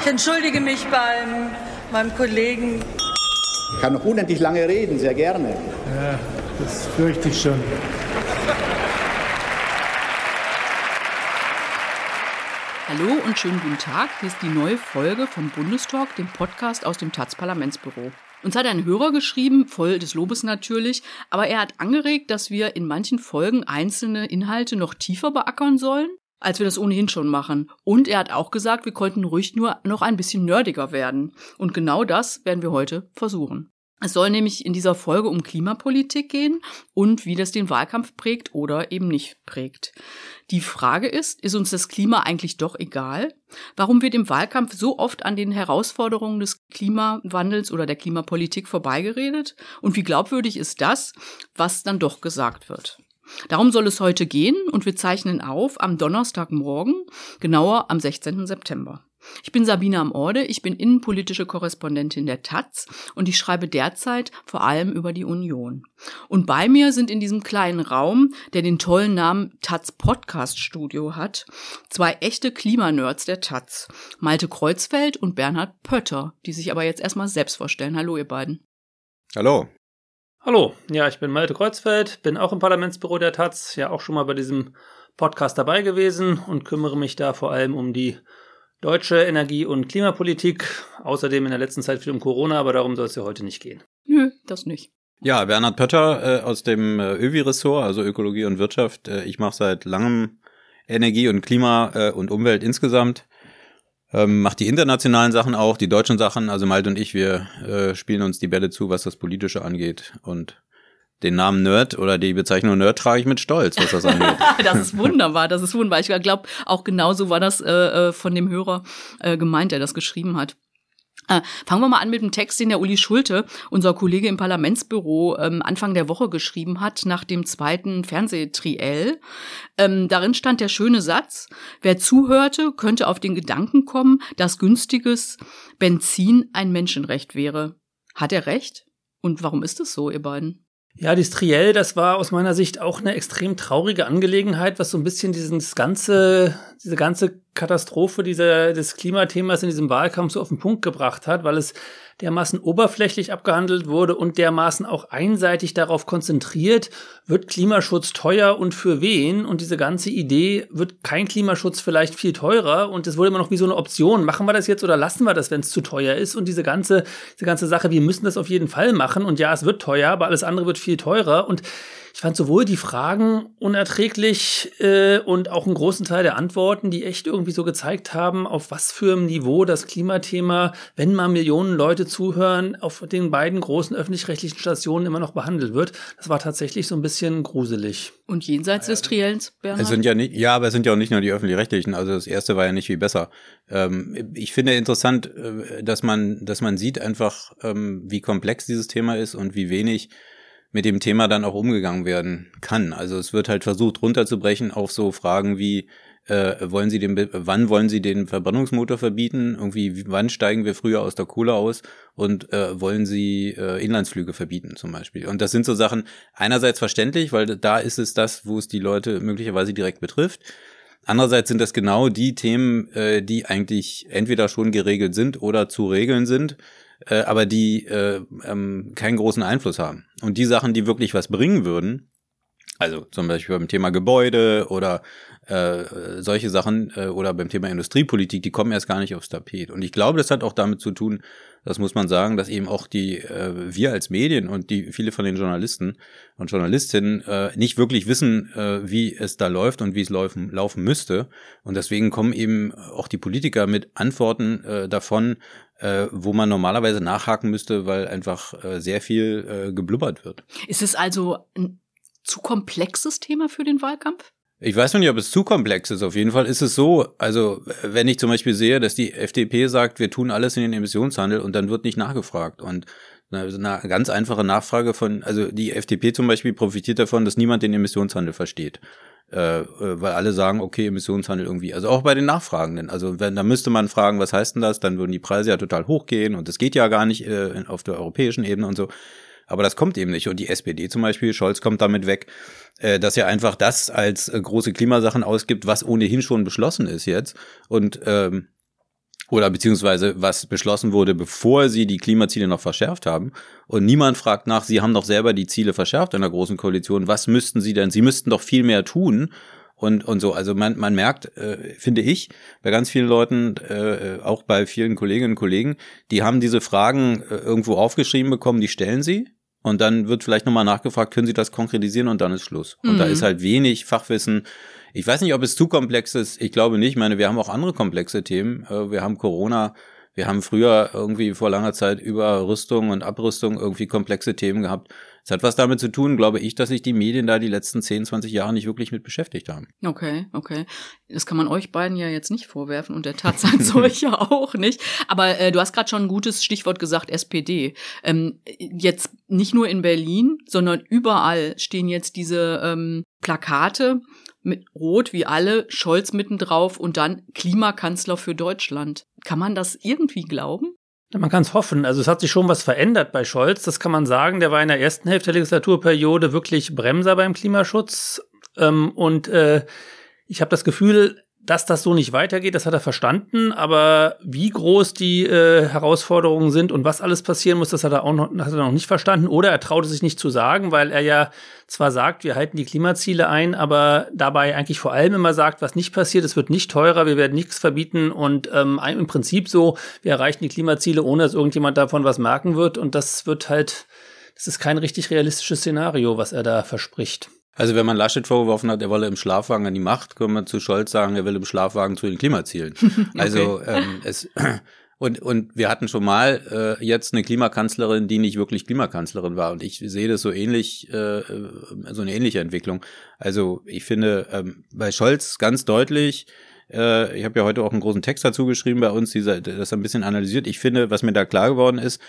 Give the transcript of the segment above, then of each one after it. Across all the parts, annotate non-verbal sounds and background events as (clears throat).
Ich entschuldige mich beim meinem Kollegen. Ich kann noch unendlich lange reden, sehr gerne. Ja, das fürchte ich schon. Hallo und schönen guten Tag. Hier ist die neue Folge vom Bundestalk, dem Podcast aus dem taz Parlamentsbüro. Uns hat ein Hörer geschrieben, voll des Lobes natürlich, aber er hat angeregt, dass wir in manchen Folgen einzelne Inhalte noch tiefer beackern sollen als wir das ohnehin schon machen. Und er hat auch gesagt, wir konnten ruhig nur noch ein bisschen nerdiger werden. Und genau das werden wir heute versuchen. Es soll nämlich in dieser Folge um Klimapolitik gehen und wie das den Wahlkampf prägt oder eben nicht prägt. Die Frage ist, ist uns das Klima eigentlich doch egal? Warum wird im Wahlkampf so oft an den Herausforderungen des Klimawandels oder der Klimapolitik vorbeigeredet? Und wie glaubwürdig ist das, was dann doch gesagt wird? Darum soll es heute gehen und wir zeichnen auf am Donnerstagmorgen, genauer am 16. September. Ich bin Sabine am Orde, ich bin innenpolitische Korrespondentin der Taz und ich schreibe derzeit vor allem über die Union. Und bei mir sind in diesem kleinen Raum, der den tollen Namen Taz Podcast Studio hat, zwei echte Klimanerds der Taz, Malte Kreuzfeld und Bernhard Pötter, die sich aber jetzt erstmal selbst vorstellen. Hallo ihr beiden. Hallo. Hallo, ja, ich bin Malte Kreuzfeld, bin auch im Parlamentsbüro der Taz, ja auch schon mal bei diesem Podcast dabei gewesen und kümmere mich da vor allem um die deutsche Energie- und Klimapolitik. Außerdem in der letzten Zeit viel um Corona, aber darum soll es ja heute nicht gehen. Nö, das nicht. Ja, Bernhard Pötter äh, aus dem äh, ÖVI-Ressort, also Ökologie und Wirtschaft. Äh, ich mache seit langem Energie und Klima äh, und Umwelt insgesamt. Ähm, macht die internationalen Sachen auch, die deutschen Sachen. Also Malte und ich, wir äh, spielen uns die Bälle zu, was das Politische angeht. Und den Namen Nerd oder die Bezeichnung Nerd trage ich mit Stolz, was das angeht. (laughs) das ist wunderbar, das ist wunderbar. Ich glaube, auch genauso war das äh, äh, von dem Hörer äh, gemeint, der das geschrieben hat. Äh, fangen wir mal an mit dem Text, den der Uli Schulte, unser Kollege im Parlamentsbüro, ähm, Anfang der Woche geschrieben hat, nach dem zweiten Fernsehtriell. Ähm, darin stand der schöne Satz, wer zuhörte, könnte auf den Gedanken kommen, dass günstiges Benzin ein Menschenrecht wäre. Hat er recht? Und warum ist es so, ihr beiden? Ja, die Triell, das war aus meiner Sicht auch eine extrem traurige Angelegenheit, was so ein bisschen dieses ganze, diese ganze Katastrophe dieser, des Klimathemas in diesem Wahlkampf so auf den Punkt gebracht hat, weil es dermaßen oberflächlich abgehandelt wurde und dermaßen auch einseitig darauf konzentriert, wird Klimaschutz teuer und für wen? Und diese ganze Idee, wird kein Klimaschutz vielleicht viel teurer? Und es wurde immer noch wie so eine Option, machen wir das jetzt oder lassen wir das, wenn es zu teuer ist? Und diese ganze, diese ganze Sache, wir müssen das auf jeden Fall machen. Und ja, es wird teuer, aber alles andere wird viel teurer. Und ich fand sowohl die Fragen unerträglich äh, und auch einen großen Teil der Antworten, die echt irgendwie so gezeigt haben, auf was für einem Niveau das Klimathema, wenn mal Millionen Leute zuhören, auf den beiden großen öffentlich-rechtlichen Stationen immer noch behandelt wird. Das war tatsächlich so ein bisschen gruselig. Und jenseits des Triellens, Bernhard? Es sind ja nicht, ja, aber es sind ja auch nicht nur die öffentlich-rechtlichen. Also das erste war ja nicht viel besser. Ähm, ich finde interessant, äh, dass man, dass man sieht einfach, ähm, wie komplex dieses Thema ist und wie wenig mit dem Thema dann auch umgegangen werden kann. Also es wird halt versucht runterzubrechen auf so Fragen wie äh, wollen Sie den, wann wollen Sie den Verbrennungsmotor verbieten? Irgendwie, wann steigen wir früher aus der Kohle aus? Und äh, wollen Sie äh, Inlandsflüge verbieten zum Beispiel? Und das sind so Sachen einerseits verständlich, weil da ist es das, wo es die Leute möglicherweise direkt betrifft. Andererseits sind das genau die Themen, äh, die eigentlich entweder schon geregelt sind oder zu regeln sind äh, aber die äh, ähm, keinen großen Einfluss haben. Und die Sachen, die wirklich was bringen würden, also zum Beispiel beim Thema Gebäude oder äh, solche Sachen äh, oder beim Thema Industriepolitik, die kommen erst gar nicht aufs Tapet. Und ich glaube, das hat auch damit zu tun, das muss man sagen, dass eben auch die äh, wir als Medien und die viele von den Journalisten und Journalistinnen äh, nicht wirklich wissen, äh, wie es da läuft und wie es laufen, laufen müsste. Und deswegen kommen eben auch die Politiker mit Antworten äh, davon, äh, wo man normalerweise nachhaken müsste, weil einfach äh, sehr viel äh, geblubbert wird. Ist es also ein zu komplexes Thema für den Wahlkampf? Ich weiß noch nicht, ob es zu komplex ist. Auf jeden Fall ist es so, also wenn ich zum Beispiel sehe, dass die FDP sagt, wir tun alles in den Emissionshandel und dann wird nicht nachgefragt. Und eine ganz einfache Nachfrage von, also die FDP zum Beispiel profitiert davon, dass niemand den Emissionshandel versteht. Äh, weil alle sagen, okay, Emissionshandel irgendwie, also auch bei den Nachfragenden. Also wenn, da müsste man fragen, was heißt denn das? Dann würden die Preise ja total hochgehen und das geht ja gar nicht äh, auf der europäischen Ebene und so. Aber das kommt eben nicht. Und die SPD zum Beispiel, Scholz kommt damit weg, äh, dass er einfach das als äh, große Klimasachen ausgibt, was ohnehin schon beschlossen ist jetzt. Und ähm, oder beziehungsweise was beschlossen wurde, bevor sie die Klimaziele noch verschärft haben. Und niemand fragt nach, sie haben doch selber die Ziele verschärft in der Großen Koalition. Was müssten sie denn? Sie müssten doch viel mehr tun. Und, und so, also man, man merkt, äh, finde ich, bei ganz vielen Leuten, äh, auch bei vielen Kolleginnen und Kollegen, die haben diese Fragen äh, irgendwo aufgeschrieben bekommen, die stellen sie. Und dann wird vielleicht nochmal nachgefragt, können Sie das konkretisieren und dann ist Schluss. Und mhm. da ist halt wenig Fachwissen ich weiß nicht, ob es zu komplex ist. Ich glaube nicht. Ich meine, wir haben auch andere komplexe Themen. Äh, wir haben Corona. Wir haben früher irgendwie vor langer Zeit über Rüstung und Abrüstung irgendwie komplexe Themen gehabt. Es hat was damit zu tun, glaube ich, dass sich die Medien da die letzten 10, 20 Jahre nicht wirklich mit beschäftigt haben. Okay, okay. Das kann man euch beiden ja jetzt nicht vorwerfen und der Tatsache (laughs) solche auch nicht. Aber äh, du hast gerade schon ein gutes Stichwort gesagt, SPD. Ähm, jetzt nicht nur in Berlin, sondern überall stehen jetzt diese ähm, Plakate mit Rot wie alle, Scholz mittendrauf und dann Klimakanzler für Deutschland. Kann man das irgendwie glauben? Man kann es hoffen. Also es hat sich schon was verändert bei Scholz, das kann man sagen. Der war in der ersten Hälfte der Legislaturperiode wirklich Bremser beim Klimaschutz. Ähm, und äh, ich habe das Gefühl, dass das so nicht weitergeht, das hat er verstanden, aber wie groß die äh, Herausforderungen sind und was alles passieren muss, das hat er auch noch, hat er noch nicht verstanden oder er traute sich nicht zu sagen, weil er ja zwar sagt, wir halten die Klimaziele ein, aber dabei eigentlich vor allem immer sagt, was nicht passiert, es wird nicht teurer, wir werden nichts verbieten und ähm, im Prinzip so, wir erreichen die Klimaziele, ohne dass irgendjemand davon was merken wird und das wird halt, das ist kein richtig realistisches Szenario, was er da verspricht. Also wenn man Laschet vorgeworfen hat, er wolle im Schlafwagen an die Macht, kann man zu Scholz sagen, er will im Schlafwagen zu den Klimazielen. (laughs) Also okay. ähm, es und und wir hatten schon mal äh, jetzt eine Klimakanzlerin, die nicht wirklich Klimakanzlerin war und ich sehe das so ähnlich, äh, äh so eine ähnliche Entwicklung. Also ich finde ähm, bei Scholz ganz deutlich. Äh, ich habe ja heute auch einen großen Text dazu geschrieben bei uns, dieser, das ein bisschen analysiert. Ich finde, was mir da klar geworden ist,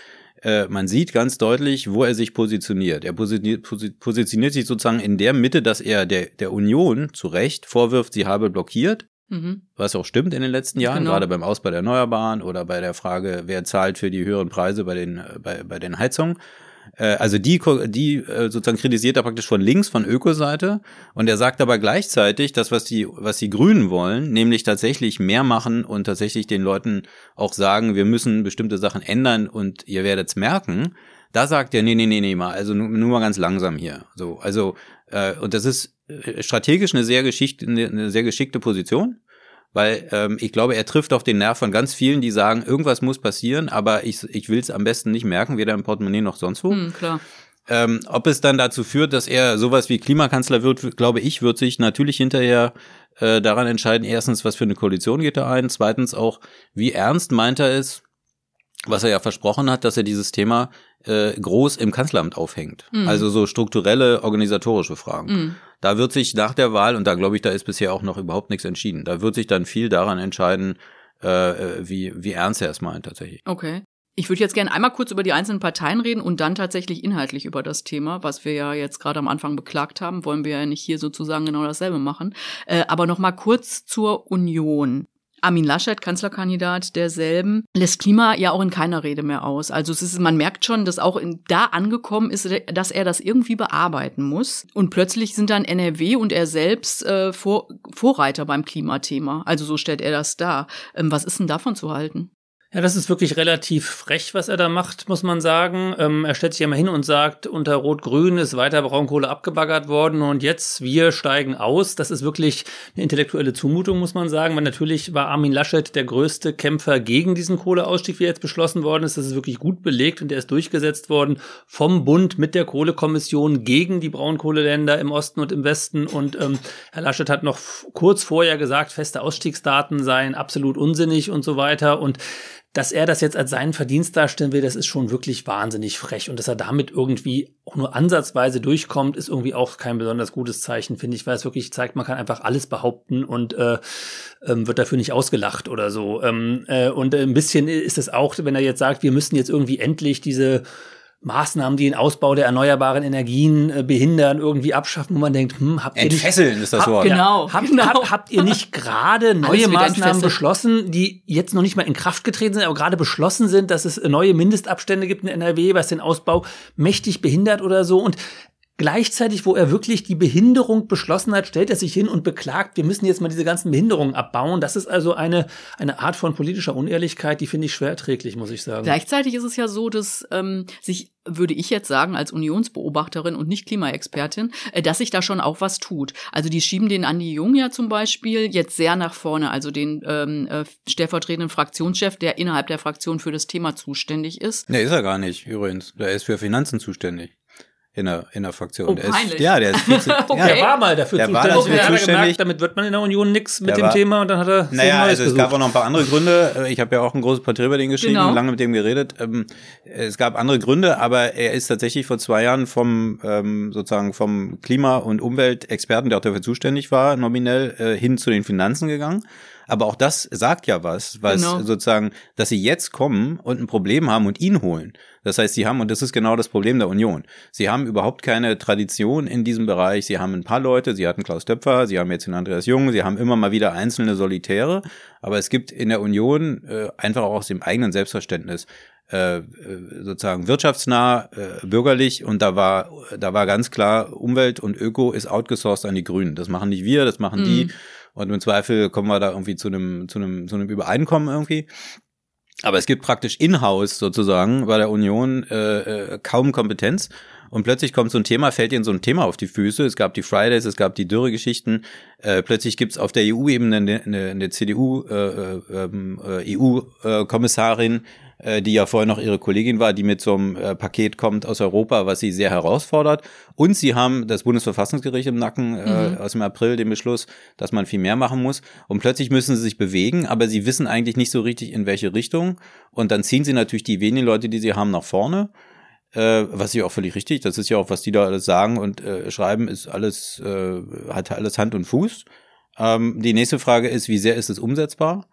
äh, man sieht ganz deutlich, wo er sich positioniert. Er positioniert, positioniert sich sozusagen in der Mitte, dass er der, der Union zu Recht vorwirft, sie habe blockiert. Mhm. Was auch stimmt in den letzten Jahren, genau. gerade beim Ausbau der Erneuerbaren oder bei der Frage, wer zahlt für die höheren Preise bei den, bei, bei den Heizungen. Äh, also die, die äh, sozusagen kritisiert er praktisch von links, von Ökoseite. Und er sagt aber gleichzeitig, das, was die, was die Grünen wollen, nämlich tatsächlich mehr machen und tatsächlich den Leuten auch sagen, wir müssen bestimmte Sachen ändern und ihr werdet es merken. Da sagt er, nee, nee, nee, nee, mal, also nur, nur mal ganz langsam hier. So, also, äh, und das ist äh, strategisch eine sehr, geschickte, eine sehr geschickte Position weil ähm, ich glaube, er trifft auf den Nerv von ganz vielen, die sagen, irgendwas muss passieren, aber ich, ich will es am besten nicht merken, weder im Portemonnaie noch sonst wo. Hm, klar. Ähm, ob es dann dazu führt, dass er sowas wie Klimakanzler wird, glaube ich, wird sich natürlich hinterher äh, daran entscheiden, erstens, was für eine Koalition geht er ein, zweitens auch, wie ernst meint er es, was er ja versprochen hat, dass er dieses Thema äh, groß im Kanzleramt aufhängt. Mhm. Also so strukturelle, organisatorische Fragen. Mhm. Da wird sich nach der Wahl, und da glaube ich, da ist bisher auch noch überhaupt nichts entschieden, da wird sich dann viel daran entscheiden, äh, wie, wie ernst er es meint tatsächlich. Okay. Ich würde jetzt gerne einmal kurz über die einzelnen Parteien reden und dann tatsächlich inhaltlich über das Thema, was wir ja jetzt gerade am Anfang beklagt haben. Wollen wir ja nicht hier sozusagen genau dasselbe machen. Äh, aber noch mal kurz zur Union. Armin Laschet, Kanzlerkandidat derselben, lässt Klima ja auch in keiner Rede mehr aus. Also es ist, man merkt schon, dass auch in, da angekommen ist, dass er das irgendwie bearbeiten muss. Und plötzlich sind dann NRW und er selbst äh, Vor Vorreiter beim Klimathema. Also so stellt er das dar. Ähm, was ist denn davon zu halten? Ja, das ist wirklich relativ frech, was er da macht, muss man sagen. Ähm, er stellt sich immer hin und sagt, unter Rot-Grün ist weiter Braunkohle abgebaggert worden und jetzt wir steigen aus. Das ist wirklich eine intellektuelle Zumutung, muss man sagen, weil natürlich war Armin Laschet der größte Kämpfer gegen diesen Kohleausstieg, wie jetzt beschlossen worden ist. Das ist wirklich gut belegt und der ist durchgesetzt worden vom Bund mit der Kohlekommission gegen die Braunkohleländer im Osten und im Westen. Und ähm, Herr Laschet hat noch kurz vorher gesagt, feste Ausstiegsdaten seien absolut unsinnig und so weiter. Und dass er das jetzt als seinen Verdienst darstellen will, das ist schon wirklich wahnsinnig frech. Und dass er damit irgendwie auch nur ansatzweise durchkommt, ist irgendwie auch kein besonders gutes Zeichen, finde ich, weil es wirklich zeigt, man kann einfach alles behaupten und äh, ähm, wird dafür nicht ausgelacht oder so. Ähm, äh, und ein bisschen ist es auch, wenn er jetzt sagt, wir müssen jetzt irgendwie endlich diese Maßnahmen, die den Ausbau der erneuerbaren Energien äh, behindern, irgendwie abschaffen, wo man denkt, hm, habt ihr Entfesseln nicht, ist das Wort. Genau, habt, genau. Habt, habt ihr nicht (laughs) gerade neue Maßnahmen beschlossen, die jetzt noch nicht mal in Kraft getreten sind, aber gerade beschlossen sind, dass es neue Mindestabstände gibt in NRW, was den Ausbau mächtig behindert oder so? Und Gleichzeitig, wo er wirklich die Behinderung beschlossen hat, stellt er sich hin und beklagt, wir müssen jetzt mal diese ganzen Behinderungen abbauen. Das ist also eine, eine Art von politischer Unehrlichkeit, die finde ich schwer erträglich, muss ich sagen. Gleichzeitig ist es ja so, dass ähm, sich, würde ich jetzt sagen, als Unionsbeobachterin und nicht Klimaexpertin, äh, dass sich da schon auch was tut. Also die schieben den Andi Jung ja zum Beispiel jetzt sehr nach vorne, also den ähm, äh, stellvertretenden Fraktionschef, der innerhalb der Fraktion für das Thema zuständig ist. Nee, ist er gar nicht, übrigens. Der ist für Finanzen zuständig in der, in der Fraktion. Oh, der ist, ja, der ist viel zu, (laughs) Okay, ja, der war mal dafür Der war zuständig. dafür Okay, hat er zuständig. gemerkt, damit wird man in der Union nix mit Der dem war- Thema und dann hat er Naja, also es gab auch noch ein paar andere Gründe. Ich habe ja auch ein großes Porträt über den geschrieben Genau. und lange mit dem geredet. Ähm, Es gab andere Gründe, aber er ist tatsächlich vor zwei Jahren vom ähm, sozusagen vom Klima- und Umweltexperten, der auch dafür zuständig war, nominell äh, hin zu den Finanzen gegangen. Aber auch das sagt ja was, was Genau. sozusagen, dass sie jetzt kommen und ein Problem haben und ihn holen. Das heißt, sie haben, und das ist genau das Problem der Union, sie haben überhaupt keine Tradition in diesem Bereich. Sie haben ein paar Leute, sie hatten Klaus Töpfer, sie haben jetzt den Andreas Jung, sie haben immer mal wieder einzelne Solitäre, aber es gibt in der Union äh, einfach auch aus dem eigenen Selbstverständnis äh, äh, sozusagen wirtschaftsnah, äh, bürgerlich und da war da war ganz klar Umwelt und Öko ist outgesourced an die Grünen. Das machen nicht wir, das machen die und im Zweifel kommen wir da irgendwie zu einem zu einem zu einem Übereinkommen irgendwie. Aber es gibt praktisch in-house sozusagen bei der Union äh, äh, kaum Kompetenz. Und plötzlich kommt so ein Thema, fällt ihnen so ein Thema auf die Füße. Es gab die Fridays, es gab die Dürre-Geschichten. Äh, plötzlich gibt's auf der EU-Ebene eine, eine, eine CDU, äh, äh, ähm, äh, die ja vorher noch ihre Kollegin war, die mit so einem äh, Paket kommt aus Europa, was sie sehr herausfordert. Und sie haben das Bundesverfassungsgericht im Nacken äh, aus dem April den Beschluss, dass man viel mehr machen muss. Und plötzlich müssen sie sich bewegen, aber sie wissen eigentlich nicht so richtig, in welche Richtung. Und dann ziehen sie natürlich die wenigen Leute, die sie haben, nach vorne. Äh, was ja auch völlig richtig. Das ist ja auch, was die da alles sagen und äh, schreiben, ist alles, äh, hat alles Hand und Fuß. Ähm, die nächste Frage ist, wie sehr ist es umsetzbar?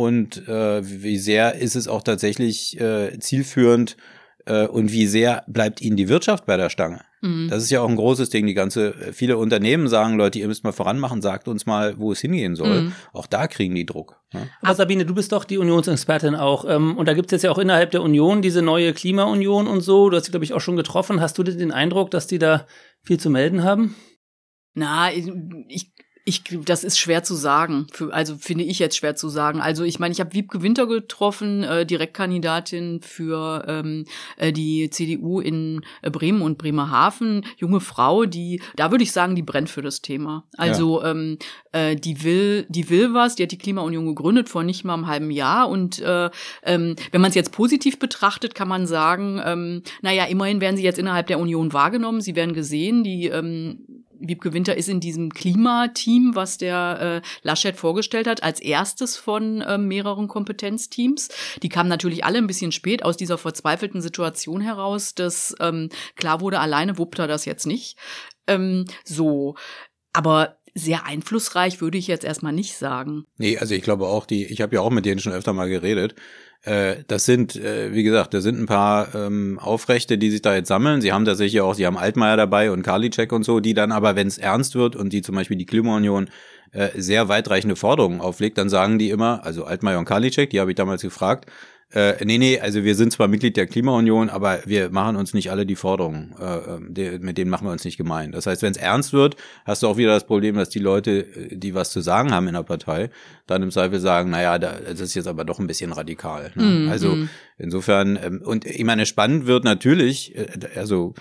Und äh, wie sehr ist es auch tatsächlich äh, zielführend äh, und wie sehr bleibt ihnen die Wirtschaft bei der Stange? Mhm. Das ist ja auch ein großes Ding. Die ganze, viele Unternehmen sagen, Leute, ihr müsst mal voranmachen, sagt uns mal, wo es hingehen soll. Mhm. Auch da kriegen die Druck. Ne? Aber Sabine, du bist doch die Unionsexpertin auch. Ähm, und da gibt es jetzt ja auch innerhalb der Union diese neue Klimaunion und so. Du hast sie, glaube ich, auch schon getroffen. Hast du denn den Eindruck, dass die da viel zu melden haben? Na, ich, ich, das ist schwer zu sagen. Für, also finde ich jetzt schwer zu sagen. Also ich meine, ich habe Wiebke Winter getroffen, äh, Direktkandidatin für ähm, äh, die CDU in äh, Bremen und Bremerhaven. Junge Frau, die, da würde ich sagen, die brennt für das Thema. Also ähm, äh, die will, die will was. Die hat die Klimaunion gegründet vor nicht mal einem halben Jahr. Und äh, ähm, wenn man es jetzt positiv betrachtet, kann man sagen, ähm, naja, immerhin werden sie jetzt innerhalb der Union wahrgenommen. Sie werden gesehen. Die ähm, Wiebke Winter ist in diesem Klimateam, was der äh, Laschet vorgestellt hat, als erstes von äh, mehreren Kompetenzteams. Die kamen natürlich alle ein bisschen spät aus dieser verzweifelten Situation heraus, dass ähm, klar wurde, alleine wuppt er das jetzt nicht. Ähm, so, aber sehr einflussreich würde ich jetzt erstmal nicht sagen. Nee, also ich glaube auch, die, ich habe ja auch mit denen schon öfter mal geredet. Äh, das sind, äh, wie gesagt, da sind ein paar ähm, Aufrechte, die sich da jetzt sammeln. Sie haben tatsächlich auch, sie haben Altmaier dabei und Karliczek und so, die dann aber, wenn es ernst wird und die zum Beispiel die Klimaunion äh, sehr weitreichende Forderungen auflegt, dann sagen die immer, also Altmaier und Karliczek, die habe ich damals gefragt, äh, nee, nee, also wir sind zwar Mitglied der Klimaunion, aber wir machen uns nicht alle die Forderungen, äh, die, mit denen machen wir uns nicht gemein. Das heißt, wenn es ernst wird, hast du auch wieder das Problem, dass die Leute, äh, die was zu sagen haben in der Partei, dann im Zweifel sagen, naja, da, das ist jetzt aber doch ein bisschen radikal. Ne? Mhm, Also mhm. insofern, ähm, und ich meine, spannend wird natürlich, äh, also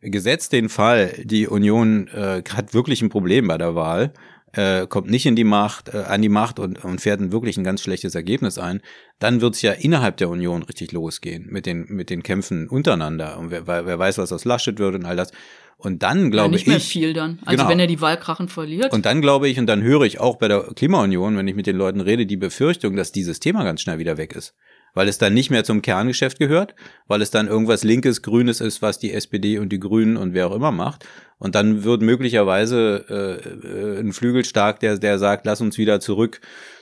gesetzt den Fall, die Union äh, hat wirklich ein Problem bei der Wahl, äh, kommt nicht in die Macht, äh, an die Macht und, und fährt ein wirklich ein ganz schlechtes Ergebnis ein, dann wird's ja innerhalb der Union richtig losgehen mit den mit den Kämpfen untereinander und wer, wer weiß, was aus Laschet wird und all das. Und dann Ja, glaube nicht mehr ich, viel dann. Also Genau. wenn er die Wahlkrachen verliert. und dann glaube ich und dann höre ich auch bei der Klimaunion, wenn ich mit den Leuten rede, die Befürchtung, dass dieses Thema ganz schnell wieder weg ist. Weil es dann nicht mehr zum Kerngeschäft gehört, weil es dann irgendwas Linkes, Grünes ist, was die SPD und die Grünen und wer auch immer macht. Und dann wird möglicherweise äh, äh, ein Flügel stark, der, der sagt, lass uns wieder zurück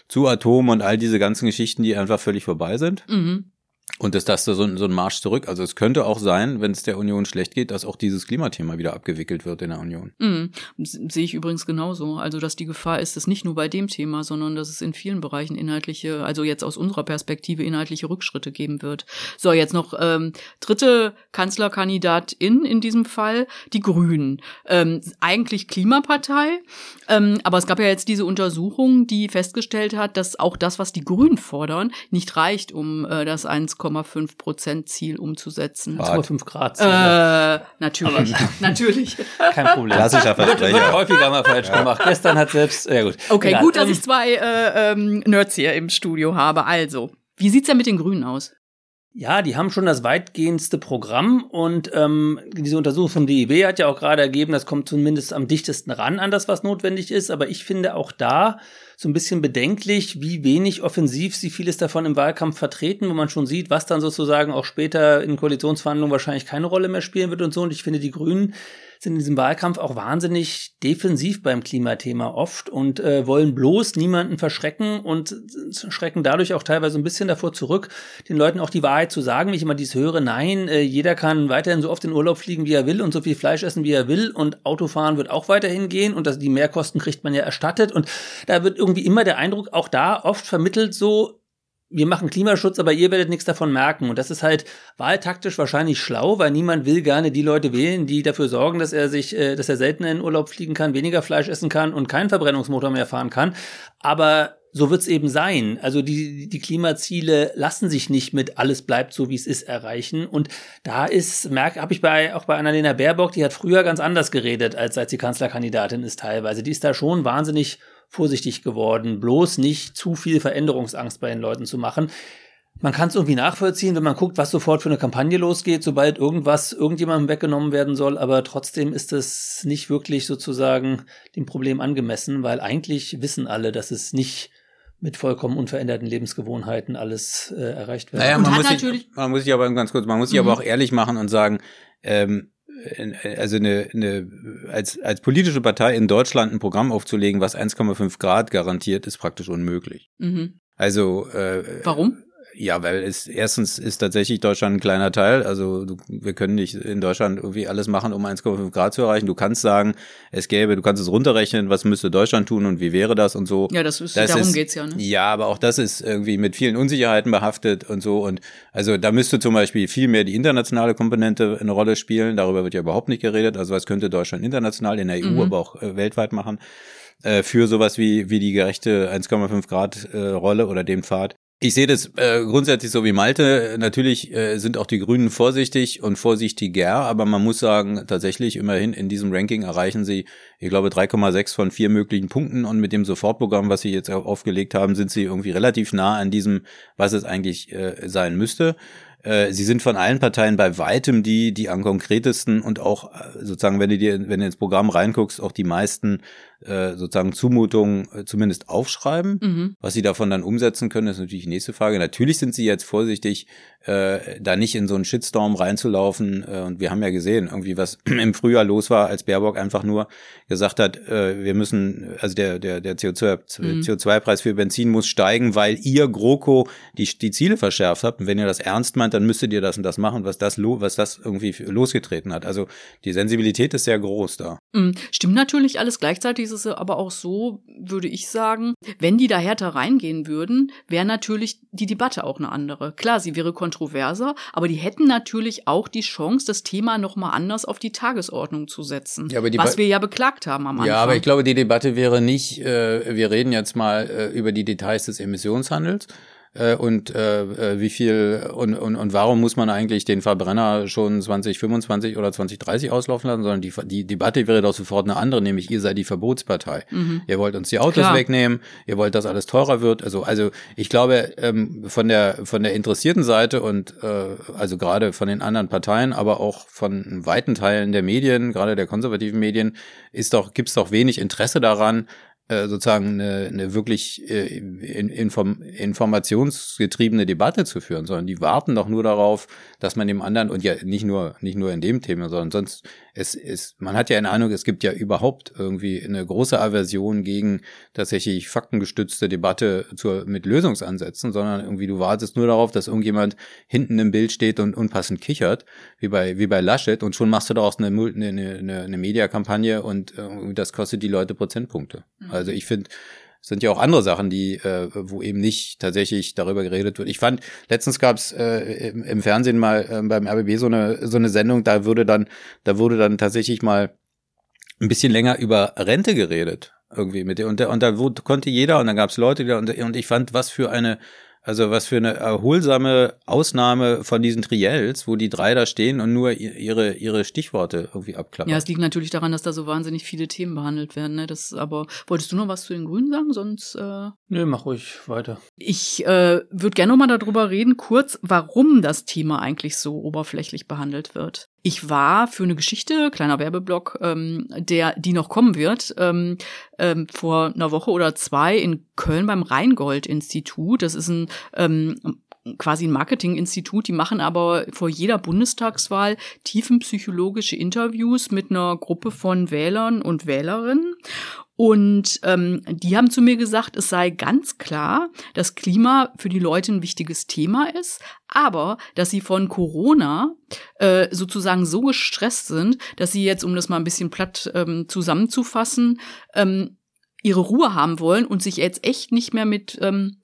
zu Atom und all diese ganzen Geschichten, die einfach völlig vorbei sind. mhm. Und ist das so, so ein Marsch zurück? Also es könnte auch sein, wenn es der Union schlecht geht, dass auch dieses Klimathema wieder abgewickelt wird in der Union. Mhm. Sehe ich übrigens genauso. Also dass die Gefahr ist, dass nicht nur bei dem Thema, sondern dass es in vielen Bereichen inhaltliche, also jetzt aus unserer Perspektive inhaltliche Rückschritte geben wird. So, jetzt noch ähm, dritte Kanzlerkandidatin in diesem Fall, die Grünen. Ähm, eigentlich Klimapartei, ähm, aber es gab ja jetzt diese Untersuchung, die festgestellt hat, dass auch das, was die Grünen fordern, nicht reicht, um äh, das 1, 1,5 Prozent Ziel umzusetzen. 1,5 Grad. Äh, natürlich, (laughs) natürlich. Kein Problem. Klassischer Versprecher. Wird häufiger mal falsch ja. gemacht. Gestern hat selbst, ja gut. Okay, Egal. gut, dass ich zwei äh, ähm, Nerds hier im Studio habe. Also, wie sieht's denn mit den Grünen aus? Ja, die haben schon das weitgehendste Programm und ähm, diese Untersuchung vom DIW hat ja auch gerade ergeben, das kommt zumindest am dichtesten ran an das, was notwendig ist. Aber ich finde auch da so ein bisschen bedenklich, wie wenig offensiv sie vieles davon im Wahlkampf vertreten, wo man schon sieht, was dann sozusagen auch später in Koalitionsverhandlungen wahrscheinlich keine Rolle mehr spielen wird und so. Und ich finde, die Grünen sind in diesem Wahlkampf auch wahnsinnig defensiv beim Klimathema oft und äh, wollen bloß niemanden verschrecken und schrecken dadurch auch teilweise ein bisschen davor zurück, den Leuten auch die Wahrheit zu sagen, wie ich immer dies höre, nein, äh, jeder kann weiterhin so oft in Urlaub fliegen, wie er will und so viel Fleisch essen, wie er will und Autofahren wird auch weiterhin gehen und das, die Mehrkosten kriegt man ja erstattet und da wird irgendwie immer der Eindruck auch da oft vermittelt so, wir machen Klimaschutz, aber ihr werdet nichts davon merken. Und das ist halt wahltaktisch wahrscheinlich schlau, weil niemand will gerne die Leute wählen, die dafür sorgen, dass er sich, äh, dass er seltener in Urlaub fliegen kann, weniger Fleisch essen kann und keinen Verbrennungsmotor mehr fahren kann. Aber so wird's eben sein. Also die, die Klimaziele lassen sich nicht mit alles bleibt so, wie es ist, erreichen. Und da ist, merke, habe ich bei, auch bei Annalena Baerbock, die hat früher ganz anders geredet, als als sie Kanzlerkandidatin ist teilweise. Die ist da schon wahnsinnig vorsichtig geworden, bloß nicht zu viel Veränderungsangst bei den Leuten zu machen. Man kann es irgendwie nachvollziehen, wenn man guckt, was sofort für eine Kampagne losgeht, sobald irgendwas irgendjemandem weggenommen werden soll, aber trotzdem ist es nicht wirklich sozusagen dem Problem angemessen, weil eigentlich wissen alle, dass es nicht mit vollkommen unveränderten Lebensgewohnheiten alles äh, erreicht wird. Naja, man muss, sich, man muss sich aber ganz kurz, man muss sich mhm. aber auch ehrlich machen und sagen, ähm, also eine, eine als als politische Partei in Deutschland ein Programm aufzulegen, was 1,5 Grad garantiert, ist praktisch unmöglich. Mhm. Also äh, warum? Ja, weil es erstens ist tatsächlich Deutschland ein kleiner Teil. Also du, wir können nicht in Deutschland irgendwie alles machen, um 1,5 Grad zu erreichen. Du kannst sagen, es gäbe, du kannst es runterrechnen, was müsste Deutschland tun und wie wäre das und so. Ja, das ist, das darum ist, geht's ja. Ne? Ja, aber auch das ist irgendwie mit vielen Unsicherheiten behaftet und so. Und also da müsste zum Beispiel viel mehr die internationale Komponente eine Rolle spielen. Darüber wird ja überhaupt nicht geredet. Also was könnte Deutschland international in der EU, mhm. aber auch äh, weltweit machen äh, für sowas wie, wie die gerechte 1,5 Grad äh, Rolle oder dem Pfad. Ich sehe das äh, grundsätzlich so wie Malte. Natürlich äh, sind auch die Grünen vorsichtig und vorsichtiger, aber man muss sagen, tatsächlich immerhin in diesem Ranking erreichen sie, ich glaube, 3,6 von vier möglichen Punkten und mit dem Sofortprogramm, was sie jetzt aufgelegt haben, sind sie irgendwie relativ nah an diesem, was es eigentlich äh, sein müsste. Äh, sie sind von allen Parteien bei weitem die, die am konkretesten und auch äh, sozusagen, wenn du dir, wenn du ins Programm reinguckst, auch die meisten äh, sozusagen Zumutungen äh, zumindest aufschreiben. Mhm. Was sie davon dann umsetzen können, ist natürlich die nächste Frage. Natürlich sind sie jetzt vorsichtig, äh, da nicht in so einen Shitstorm reinzulaufen. Äh, und wir haben ja gesehen, irgendwie was (clears throat) im Frühjahr los war, als Baerbock einfach nur gesagt hat, äh, wir müssen, also der, der, der CO2, mhm. CO2-Preis für Benzin muss steigen, weil ihr GroKo die, die Ziele verschärft habt. Und wenn ihr das ernst meint, dann müsstet ihr das und das machen, was das, was das irgendwie losgetreten hat. Also die Sensibilität ist sehr groß da. Mhm. Stimmt natürlich alles gleichzeitig ist es aber auch so, würde ich sagen, wenn die da härter reingehen würden, wäre natürlich die Debatte auch eine andere. Klar, sie wäre kontroverser, aber die hätten natürlich auch die Chance, das Thema nochmal anders auf die Tagesordnung zu setzen. Ja, was wir ja beklagt haben am Anfang. Ja, aber ich glaube, die Debatte wäre nicht, äh, wir reden jetzt mal äh, über die Details des Emissionshandels, äh, und äh, äh, wie viel und, und, und warum muss man eigentlich den Verbrenner schon 2025 oder 2030 auslaufen lassen, sondern die, die Debatte wäre doch sofort eine andere, nämlich ihr seid die Verbotspartei. Mhm. Ihr wollt uns die Autos Klar. wegnehmen, ihr wollt, dass alles teurer wird. Also, also ich glaube, ähm, von der von der interessierten Seite und äh, also gerade von den anderen Parteien, aber auch von weiten Teilen der Medien, gerade der konservativen Medien, ist doch, gibt's doch wenig Interesse daran, äh, sozusagen eine, eine wirklich äh, inform, informationsgetriebene Debatte zu führen, sondern die warten doch nur darauf, dass man dem anderen und ja nicht nur nicht nur in dem Thema, sondern sonst es ist man hat ja eine Ahnung, es gibt ja überhaupt irgendwie eine große Aversion gegen tatsächlich faktengestützte Debatte zur, mit Lösungsansätzen, sondern irgendwie du wartest nur darauf, dass irgendjemand hinten im Bild steht und unpassend kichert, wie bei wie bei Laschet und schon machst du daraus eine eine, eine, eine Mediakampagne und äh, das kostet die Leute Prozentpunkte. Mhm. Also ich finde, es sind ja auch andere Sachen, die, äh, wo eben nicht tatsächlich darüber geredet wird. Ich fand, letztens gab es äh, im, Fernsehen mal äh, beim RBB so eine so eine Sendung, da würde dann, da wurde dann tatsächlich mal ein bisschen länger über Rente geredet irgendwie mit der und, der, und da wo, konnte jeder und dann gab es Leute, die, und, und ich fand, was für eine also was für eine erholsame Ausnahme von diesen Triels, wo die drei da stehen und nur ihre, ihre Stichworte irgendwie abklappen. Ja, es liegt natürlich daran, dass da so wahnsinnig viele Themen behandelt werden. Ne? Das, aber wolltest du noch was zu den Grünen sagen? Sonst. Äh Nö, mach ruhig weiter. Ich äh, würde gerne noch mal darüber reden, kurz, warum das Thema eigentlich so oberflächlich behandelt wird. Ich war für eine Geschichte, kleiner Werbeblock, ähm, der, die noch kommen wird, ähm, ähm, vor einer Woche oder zwei in Köln beim Rheingold-Institut. Das ist ein ähm, quasi ein Marketinginstitut, die machen aber vor jeder Bundestagswahl tiefenpsychologische Interviews mit einer Gruppe von Wählern und Wählerinnen. Und ähm, die haben zu mir gesagt, es sei ganz klar, dass Klima für die Leute ein wichtiges Thema ist, aber dass sie von Corona äh, sozusagen so gestresst sind, dass sie jetzt, um das mal ein bisschen platt ähm, zusammenzufassen, ähm, ihre Ruhe haben wollen und sich jetzt echt nicht mehr mit ähm,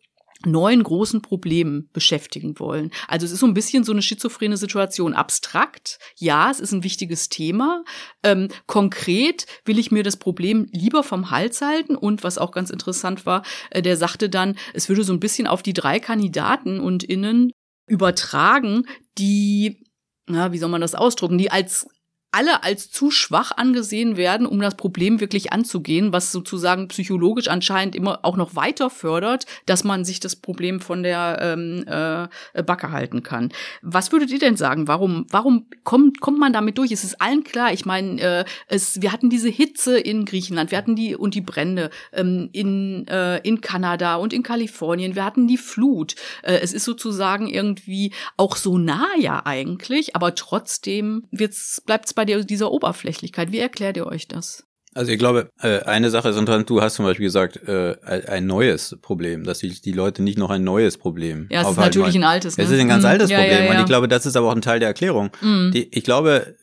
neuen großen Problemen beschäftigen wollen. Also es ist so ein bisschen so eine schizophrene Situation. Abstrakt, ja, es ist ein wichtiges Thema. Ähm, konkret will ich mir das Problem lieber vom Hals halten. Und was auch ganz interessant war, äh, der sagte dann, es würde so ein bisschen auf die drei Kandidaten und Innen übertragen, die na, wie soll man das ausdrucken, die als alle als zu schwach angesehen werden, um das Problem wirklich anzugehen, was sozusagen psychologisch anscheinend immer auch noch weiter fördert, dass man sich das Problem von der ähm, äh, Backe halten kann. Was würdet ihr denn sagen? Warum, warum kommt, kommt man damit durch? Es ist allen klar. Ich meine, äh, es, wir hatten diese Hitze in Griechenland, wir hatten die und die Brände ähm, in, äh, in Kanada und in Kalifornien, wir hatten die Flut. Äh, es ist sozusagen irgendwie auch so nah ja eigentlich, aber trotzdem wird's, bleibt's bei dieser Oberflächlichkeit. Wie erklärt ihr euch das? Also ich glaube, äh, eine Sache ist interessant, du hast zum Beispiel gesagt, äh, ein neues Problem, dass die, die Leute nicht noch ein neues Problem Ja, es ist natürlich ein altes. Ne? Es ist ein ganz mhm. altes ja, Problem ja, ja. und ich glaube, das ist aber auch ein Teil der Erklärung. Mhm. Die, ich glaube,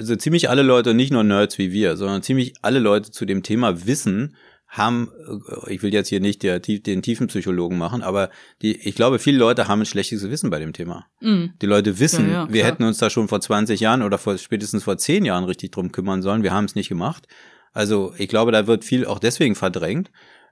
so ziemlich alle Leute, nicht nur Nerds wie wir, sondern ziemlich alle Leute zu dem Thema wissen, haben, äh, ich will jetzt hier nicht der, den tiefen Psychologen machen, aber die, ich glaube, viele Leute haben ein schlechtes Gewissen bei dem Thema. Mm. Die Leute wissen, ja, ja, wir hätten uns da schon vor 20 Jahren oder vor, spätestens vor 10 Jahren richtig drum kümmern sollen. Wir haben es nicht gemacht. Also ich glaube, da wird viel auch deswegen verdrängt.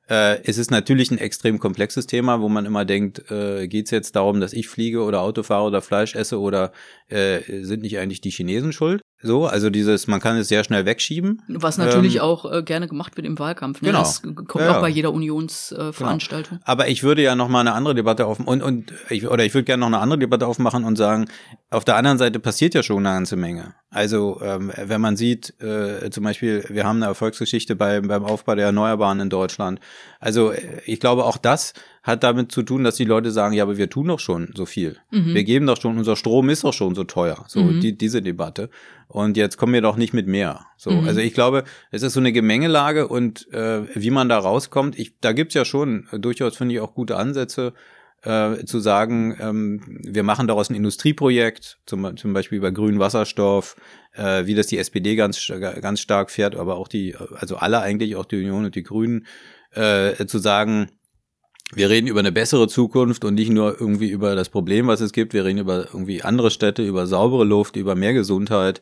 Äh, es ist natürlich ein extrem komplexes Thema, wo man immer denkt, äh, geht es jetzt darum, dass ich fliege oder Auto fahre oder Fleisch esse oder äh, sind nicht eigentlich die Chinesen schuld? So, also dieses, man kann es sehr schnell wegschieben. Was natürlich ähm, auch äh, gerne gemacht wird im Wahlkampf. Ne? Genau. Das kommt ja, auch bei jeder Unionsveranstaltung. Äh, genau. Aber ich würde ja noch mal eine andere Debatte auf und und ich, oder ich würde gerne noch eine andere Debatte aufmachen und sagen, auf der anderen Seite passiert ja schon eine ganze Menge. Also ähm, wenn man sieht, äh, zum Beispiel, wir haben eine Erfolgsgeschichte beim beim Aufbau der Erneuerbaren in Deutschland. Also ich glaube, auch das hat damit zu tun, dass die Leute sagen, ja, aber wir tun doch schon so viel. Mhm. Wir geben doch schon, unser Strom ist doch schon so teuer. So, mhm. die, diese Debatte. Und jetzt kommen wir doch nicht mit mehr. So, mhm. also ich glaube, es ist so eine Gemengelage und äh, wie man da rauskommt, ich, da gibt's ja schon äh, durchaus, finde ich, auch gute Ansätze. Äh, zu sagen, ähm, wir machen daraus ein Industrieprojekt, zum, zum Beispiel über grünen Wasserstoff, äh, wie das die SPD ganz, ganz stark fährt, aber auch die, also alle eigentlich, auch die Union und die Grünen, äh, zu sagen, wir reden über eine bessere Zukunft und nicht nur irgendwie über das Problem, was es gibt. Wir reden über irgendwie andere Städte, über saubere Luft, über mehr Gesundheit,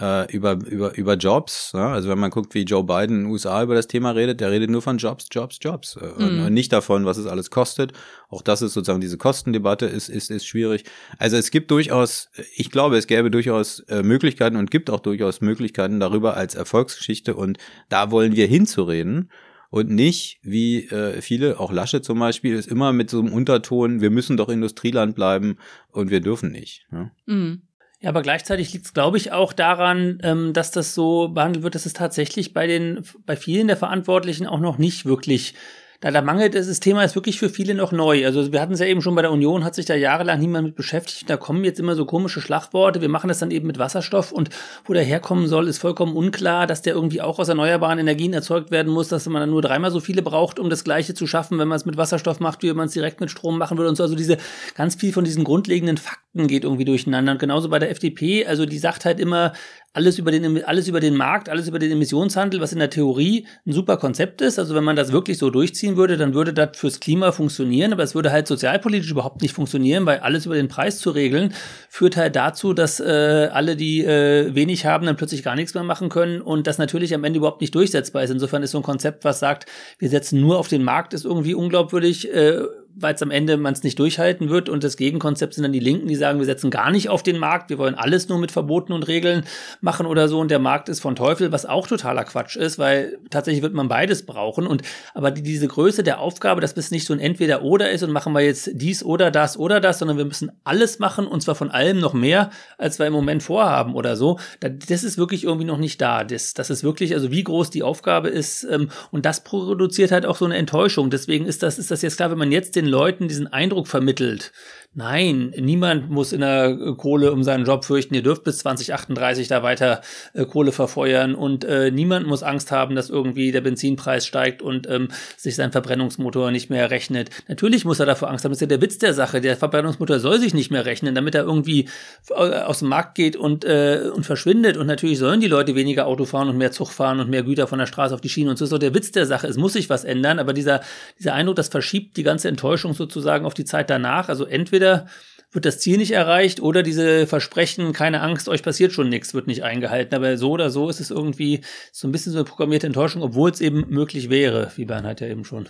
äh, über, über, über Jobs. Ja? Also wenn man guckt, wie Joe Biden in den USA über das Thema redet, der redet nur von Jobs, Jobs, Jobs. Äh, mhm. Und nicht davon, was es alles kostet. Auch das ist sozusagen diese Kostendebatte ist, ist, ist schwierig. Also es gibt durchaus, ich glaube, es gäbe durchaus äh, Möglichkeiten und gibt auch durchaus Möglichkeiten darüber als Erfolgsgeschichte und da wollen wir hinzureden und nicht, wie äh, viele, auch Lasche zum Beispiel, ist immer mit so einem Unterton, wir müssen doch Industrieland bleiben und wir dürfen nicht. Ja? Mhm. Ja, aber gleichzeitig liegt es, glaube ich, auch daran, ähm, dass das so behandelt wird, dass es tatsächlich bei den, bei vielen der Verantwortlichen auch noch nicht wirklich da, da mangelt es, das Thema ist wirklich für viele noch neu. Also wir hatten es ja eben schon bei der Union, hat sich da jahrelang niemand mit beschäftigt. Da kommen jetzt immer so komische Schlagworte. Wir machen das dann eben mit Wasserstoff und wo der herkommen soll, ist vollkommen unklar, dass der irgendwie auch aus erneuerbaren Energien erzeugt werden muss, dass man dann nur dreimal so viele braucht, um das Gleiche zu schaffen, wenn man es mit Wasserstoff macht, wie wenn man es direkt mit Strom machen würde und so. Also diese ganz viel von diesen grundlegenden Fakten geht irgendwie durcheinander. Und genauso bei der FDP, also die sagt halt immer, alles über den, alles über den Markt, alles über den Emissionshandel, was in der Theorie ein super Konzept ist. Also wenn man das wirklich so durchziehen würde, dann würde das fürs Klima funktionieren, aber es würde halt sozialpolitisch überhaupt nicht funktionieren, weil alles über den Preis zu regeln, führt halt dazu, dass äh, alle, die äh, wenig haben, dann plötzlich gar nichts mehr machen können und das natürlich am Ende überhaupt nicht durchsetzbar ist. Insofern ist so ein Konzept, was sagt, wir setzen nur auf den Markt, ist irgendwie unglaubwürdig. Äh, weil es am Ende man es nicht durchhalten wird. Und das Gegenkonzept sind dann die Linken, die sagen, wir setzen gar nicht auf den Markt, wir wollen alles nur mit Verboten und Regeln machen oder so. Und der Markt ist von Teufel, was auch totaler Quatsch ist, weil tatsächlich wird man beides brauchen. Und aber die, diese Größe der Aufgabe, dass es nicht so ein Entweder-Oder ist und machen wir jetzt dies oder das oder das, sondern wir müssen alles machen und zwar von allem noch mehr, als wir im Moment vorhaben oder so. Das ist wirklich irgendwie noch nicht da. Das, das ist wirklich, also wie groß die Aufgabe ist, ähm, und das produziert halt auch so eine Enttäuschung. Deswegen ist das, ist das jetzt klar, wenn man jetzt den den Leuten diesen Eindruck vermittelt, Nein, niemand muss in der Kohle um seinen Job fürchten. Ihr dürft bis 2038 da weiter äh, Kohle verfeuern und äh, niemand muss Angst haben, dass irgendwie der Benzinpreis steigt und ähm, sich sein Verbrennungsmotor nicht mehr rechnet. Natürlich muss er davor Angst haben. Das ist ja der Witz der Sache. Der Verbrennungsmotor soll sich nicht mehr rechnen, damit er irgendwie äh, aus dem Markt geht und, äh, und verschwindet. Und natürlich sollen die Leute weniger Auto fahren und mehr Zug fahren und mehr Güter von der Straße auf die Schiene. Und so ist doch der Witz der Sache. Es muss sich was ändern, aber dieser, dieser Eindruck, das verschiebt die ganze Enttäuschung sozusagen auf die Zeit danach. Also entweder entweder wird das Ziel nicht erreicht oder diese Versprechen, keine Angst, euch passiert schon nichts, wird nicht eingehalten. Aber so oder so ist es irgendwie so ein bisschen so eine programmierte Enttäuschung, obwohl es eben möglich wäre, wie Bernhard ja eben schon.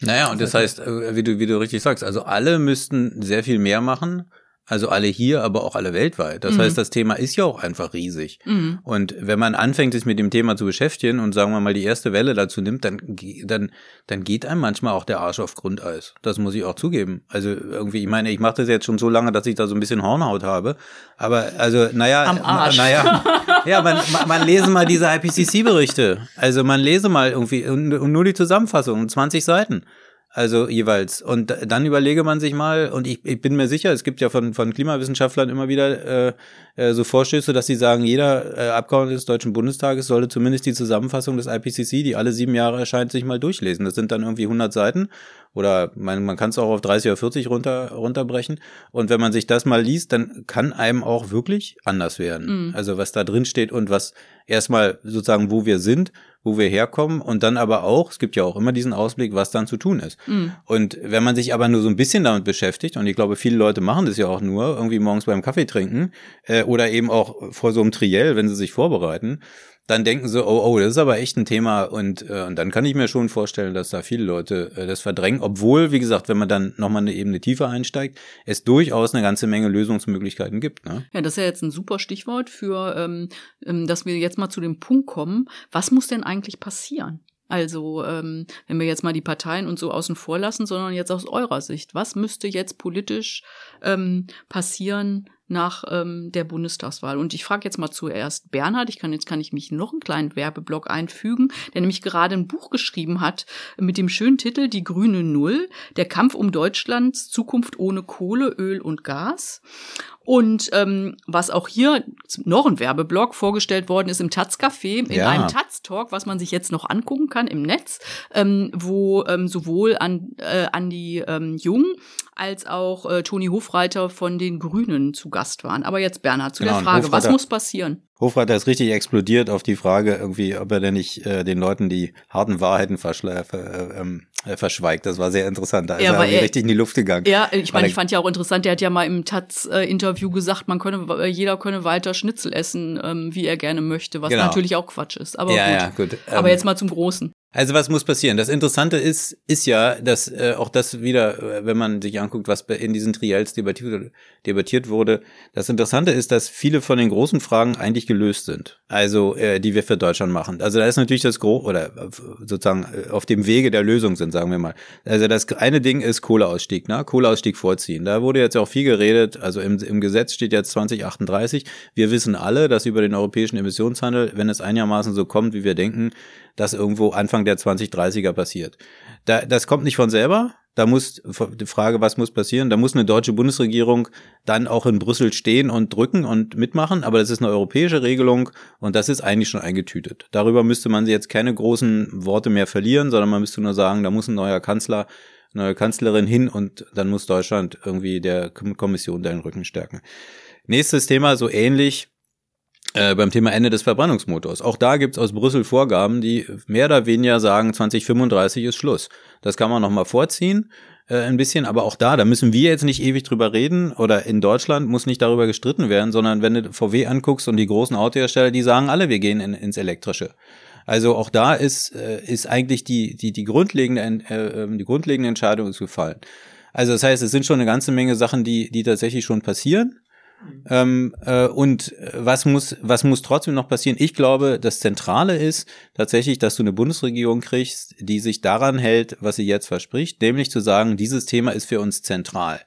Naja, und das heißt, äh, wie du, wie du richtig sagst, also alle müssten sehr viel mehr machen also alle hier, aber auch alle weltweit. Das mhm. heißt, das Thema ist ja auch einfach riesig. Mhm. Und wenn man anfängt, sich mit dem Thema zu beschäftigen und sagen wir mal die erste Welle dazu nimmt, dann, dann, dann geht einem manchmal auch der Arsch auf Grundeis. Das muss ich auch zugeben. Also irgendwie, ich meine, ich mache das jetzt schon so lange, dass ich da so ein bisschen Hornhaut habe. Aber also, naja, Am Arsch. naja, (laughs) ja, man, man lese mal diese IPCC-Berichte. Also man lese mal irgendwie und, und nur die Zusammenfassung, 20 Seiten. Also jeweils. Und dann überlege man sich mal, und ich, ich bin mir sicher, es gibt ja von, von Klimawissenschaftlern immer wieder äh, äh, so Vorstöße, dass sie sagen, jeder äh, Abgeordnete des Deutschen Bundestages sollte zumindest die Zusammenfassung des IPCC, die alle sieben Jahre erscheint, sich mal durchlesen. Das sind dann irgendwie 100 Seiten oder man, man kann es auch auf 30 oder 40 runter, runterbrechen. Und wenn man sich das mal liest, dann kann einem auch wirklich anders werden. Mhm. Also was da drin steht und was erstmal sozusagen, wo wir sind wo wir herkommen und dann aber auch, es gibt ja auch immer diesen Ausblick, was dann zu tun ist. Mhm. Und wenn man sich aber nur so ein bisschen damit beschäftigt, und ich glaube, viele Leute machen das ja auch nur, irgendwie morgens beim Kaffee trinken äh, oder eben auch vor so einem Triell, wenn sie sich vorbereiten, dann denken sie, oh, oh, das ist aber echt ein Thema und, äh, und dann kann ich mir schon vorstellen, dass da viele Leute äh, das verdrängen, obwohl, wie gesagt, wenn man dann nochmal eine Ebene tiefer einsteigt, es durchaus eine ganze Menge Lösungsmöglichkeiten gibt. Ne? Ja, das ist ja jetzt ein super Stichwort für, ähm, ähm dass wir jetzt mal zu dem Punkt kommen, was muss denn eigentlich passieren? Also, ähm, wenn wir jetzt mal die Parteien und so außen vor lassen, sondern jetzt aus eurer Sicht, was müsste jetzt politisch ähm, passieren, nach ähm, der Bundestagswahl. Und ich frage jetzt mal zuerst Bernhard, ich kann jetzt kann ich mich noch einen kleinen Werbeblock einfügen, der nämlich gerade ein Buch geschrieben hat mit dem schönen Titel Die grüne Null, der Kampf um Deutschlands Zukunft ohne Kohle, Öl und Gas. Und ähm, was auch hier noch ein Werbeblock vorgestellt worden ist im Taz Café, in ja. einem Taz Talk, was man sich jetzt noch angucken kann im Netz, ähm, wo ähm, sowohl an, äh, Andi ähm, Jung als auch äh, Toni Hofreiter von den Grünen zu Gast waren. Aber jetzt Bernhard zu genau, der Frage, was muss passieren? Hofreiter ist richtig explodiert auf die Frage irgendwie, ob er denn nicht äh, den Leuten die harten Wahrheiten verschle äh, ähm, äh, verschweigt. Das war sehr interessant. Da ja, ist er, er richtig in die Luft gegangen. Ja, ich meine, ich fand ja auch interessant, der hat ja mal im Taz-Interview gesagt, man könne, jeder könne weiter Schnitzel essen, ähm, wie er gerne möchte, was genau. natürlich auch Quatsch ist. Aber ja, gut. Ja, gut. Aber ähm, jetzt mal zum Großen. Also was muss passieren? Das Interessante ist, ist ja, dass äh, auch das wieder, äh, wenn man sich anguckt, was in diesen Trials debattiert, debattiert wurde, das Interessante ist, dass viele von den großen Fragen eigentlich gelöst sind. Also äh, die wir für Deutschland machen. Also da ist natürlich das Gro oder sozusagen äh, auf dem Wege der Lösung sind, sagen wir mal. Also das eine Ding ist Kohleausstieg, ne? Kohleausstieg vorziehen. Da wurde jetzt auch viel geredet. Also im, im Gesetz steht jetzt 2038. Wir wissen alle, dass über den europäischen Emissionshandel, wenn es einigermaßen so kommt, wie wir denken, das irgendwo Anfang der 2030er passiert. Da, das kommt nicht von selber. Da muss die Frage, was muss passieren? Da muss eine deutsche Bundesregierung dann auch in Brüssel stehen und drücken und mitmachen. Aber das ist eine europäische Regelung und das ist eigentlich schon eingetütet. Darüber müsste man jetzt keine großen Worte mehr verlieren, sondern man müsste nur sagen, da muss ein neuer Kanzler, neue Kanzlerin hin und dann muss Deutschland irgendwie der Kommission den Rücken stärken. Nächstes Thema, so ähnlich, äh, beim Thema Ende des Verbrennungsmotors. Auch da gibt's aus Brüssel Vorgaben, die mehr oder weniger sagen, 2035 ist Schluss. Das kann man nochmal vorziehen, äh, ein bisschen, aber auch da, da müssen wir jetzt nicht ewig drüber reden oder in Deutschland muss nicht darüber gestritten werden, sondern wenn du VW anguckst und die großen Autohersteller, die sagen alle, wir gehen in, ins Elektrische. Also auch da ist, äh, ist eigentlich die, die, die, grundlegende, äh, ähm, die grundlegende Entscheidung ist gefallen. Also das heißt, es sind schon eine ganze Menge Sachen, die, die tatsächlich schon passieren. Ähm, äh, und was muss, was muss trotzdem noch passieren? Ich glaube, das Zentrale ist tatsächlich, dass du eine Bundesregierung kriegst, die sich daran hält, was sie jetzt verspricht, nämlich zu sagen, dieses Thema ist für uns zentral.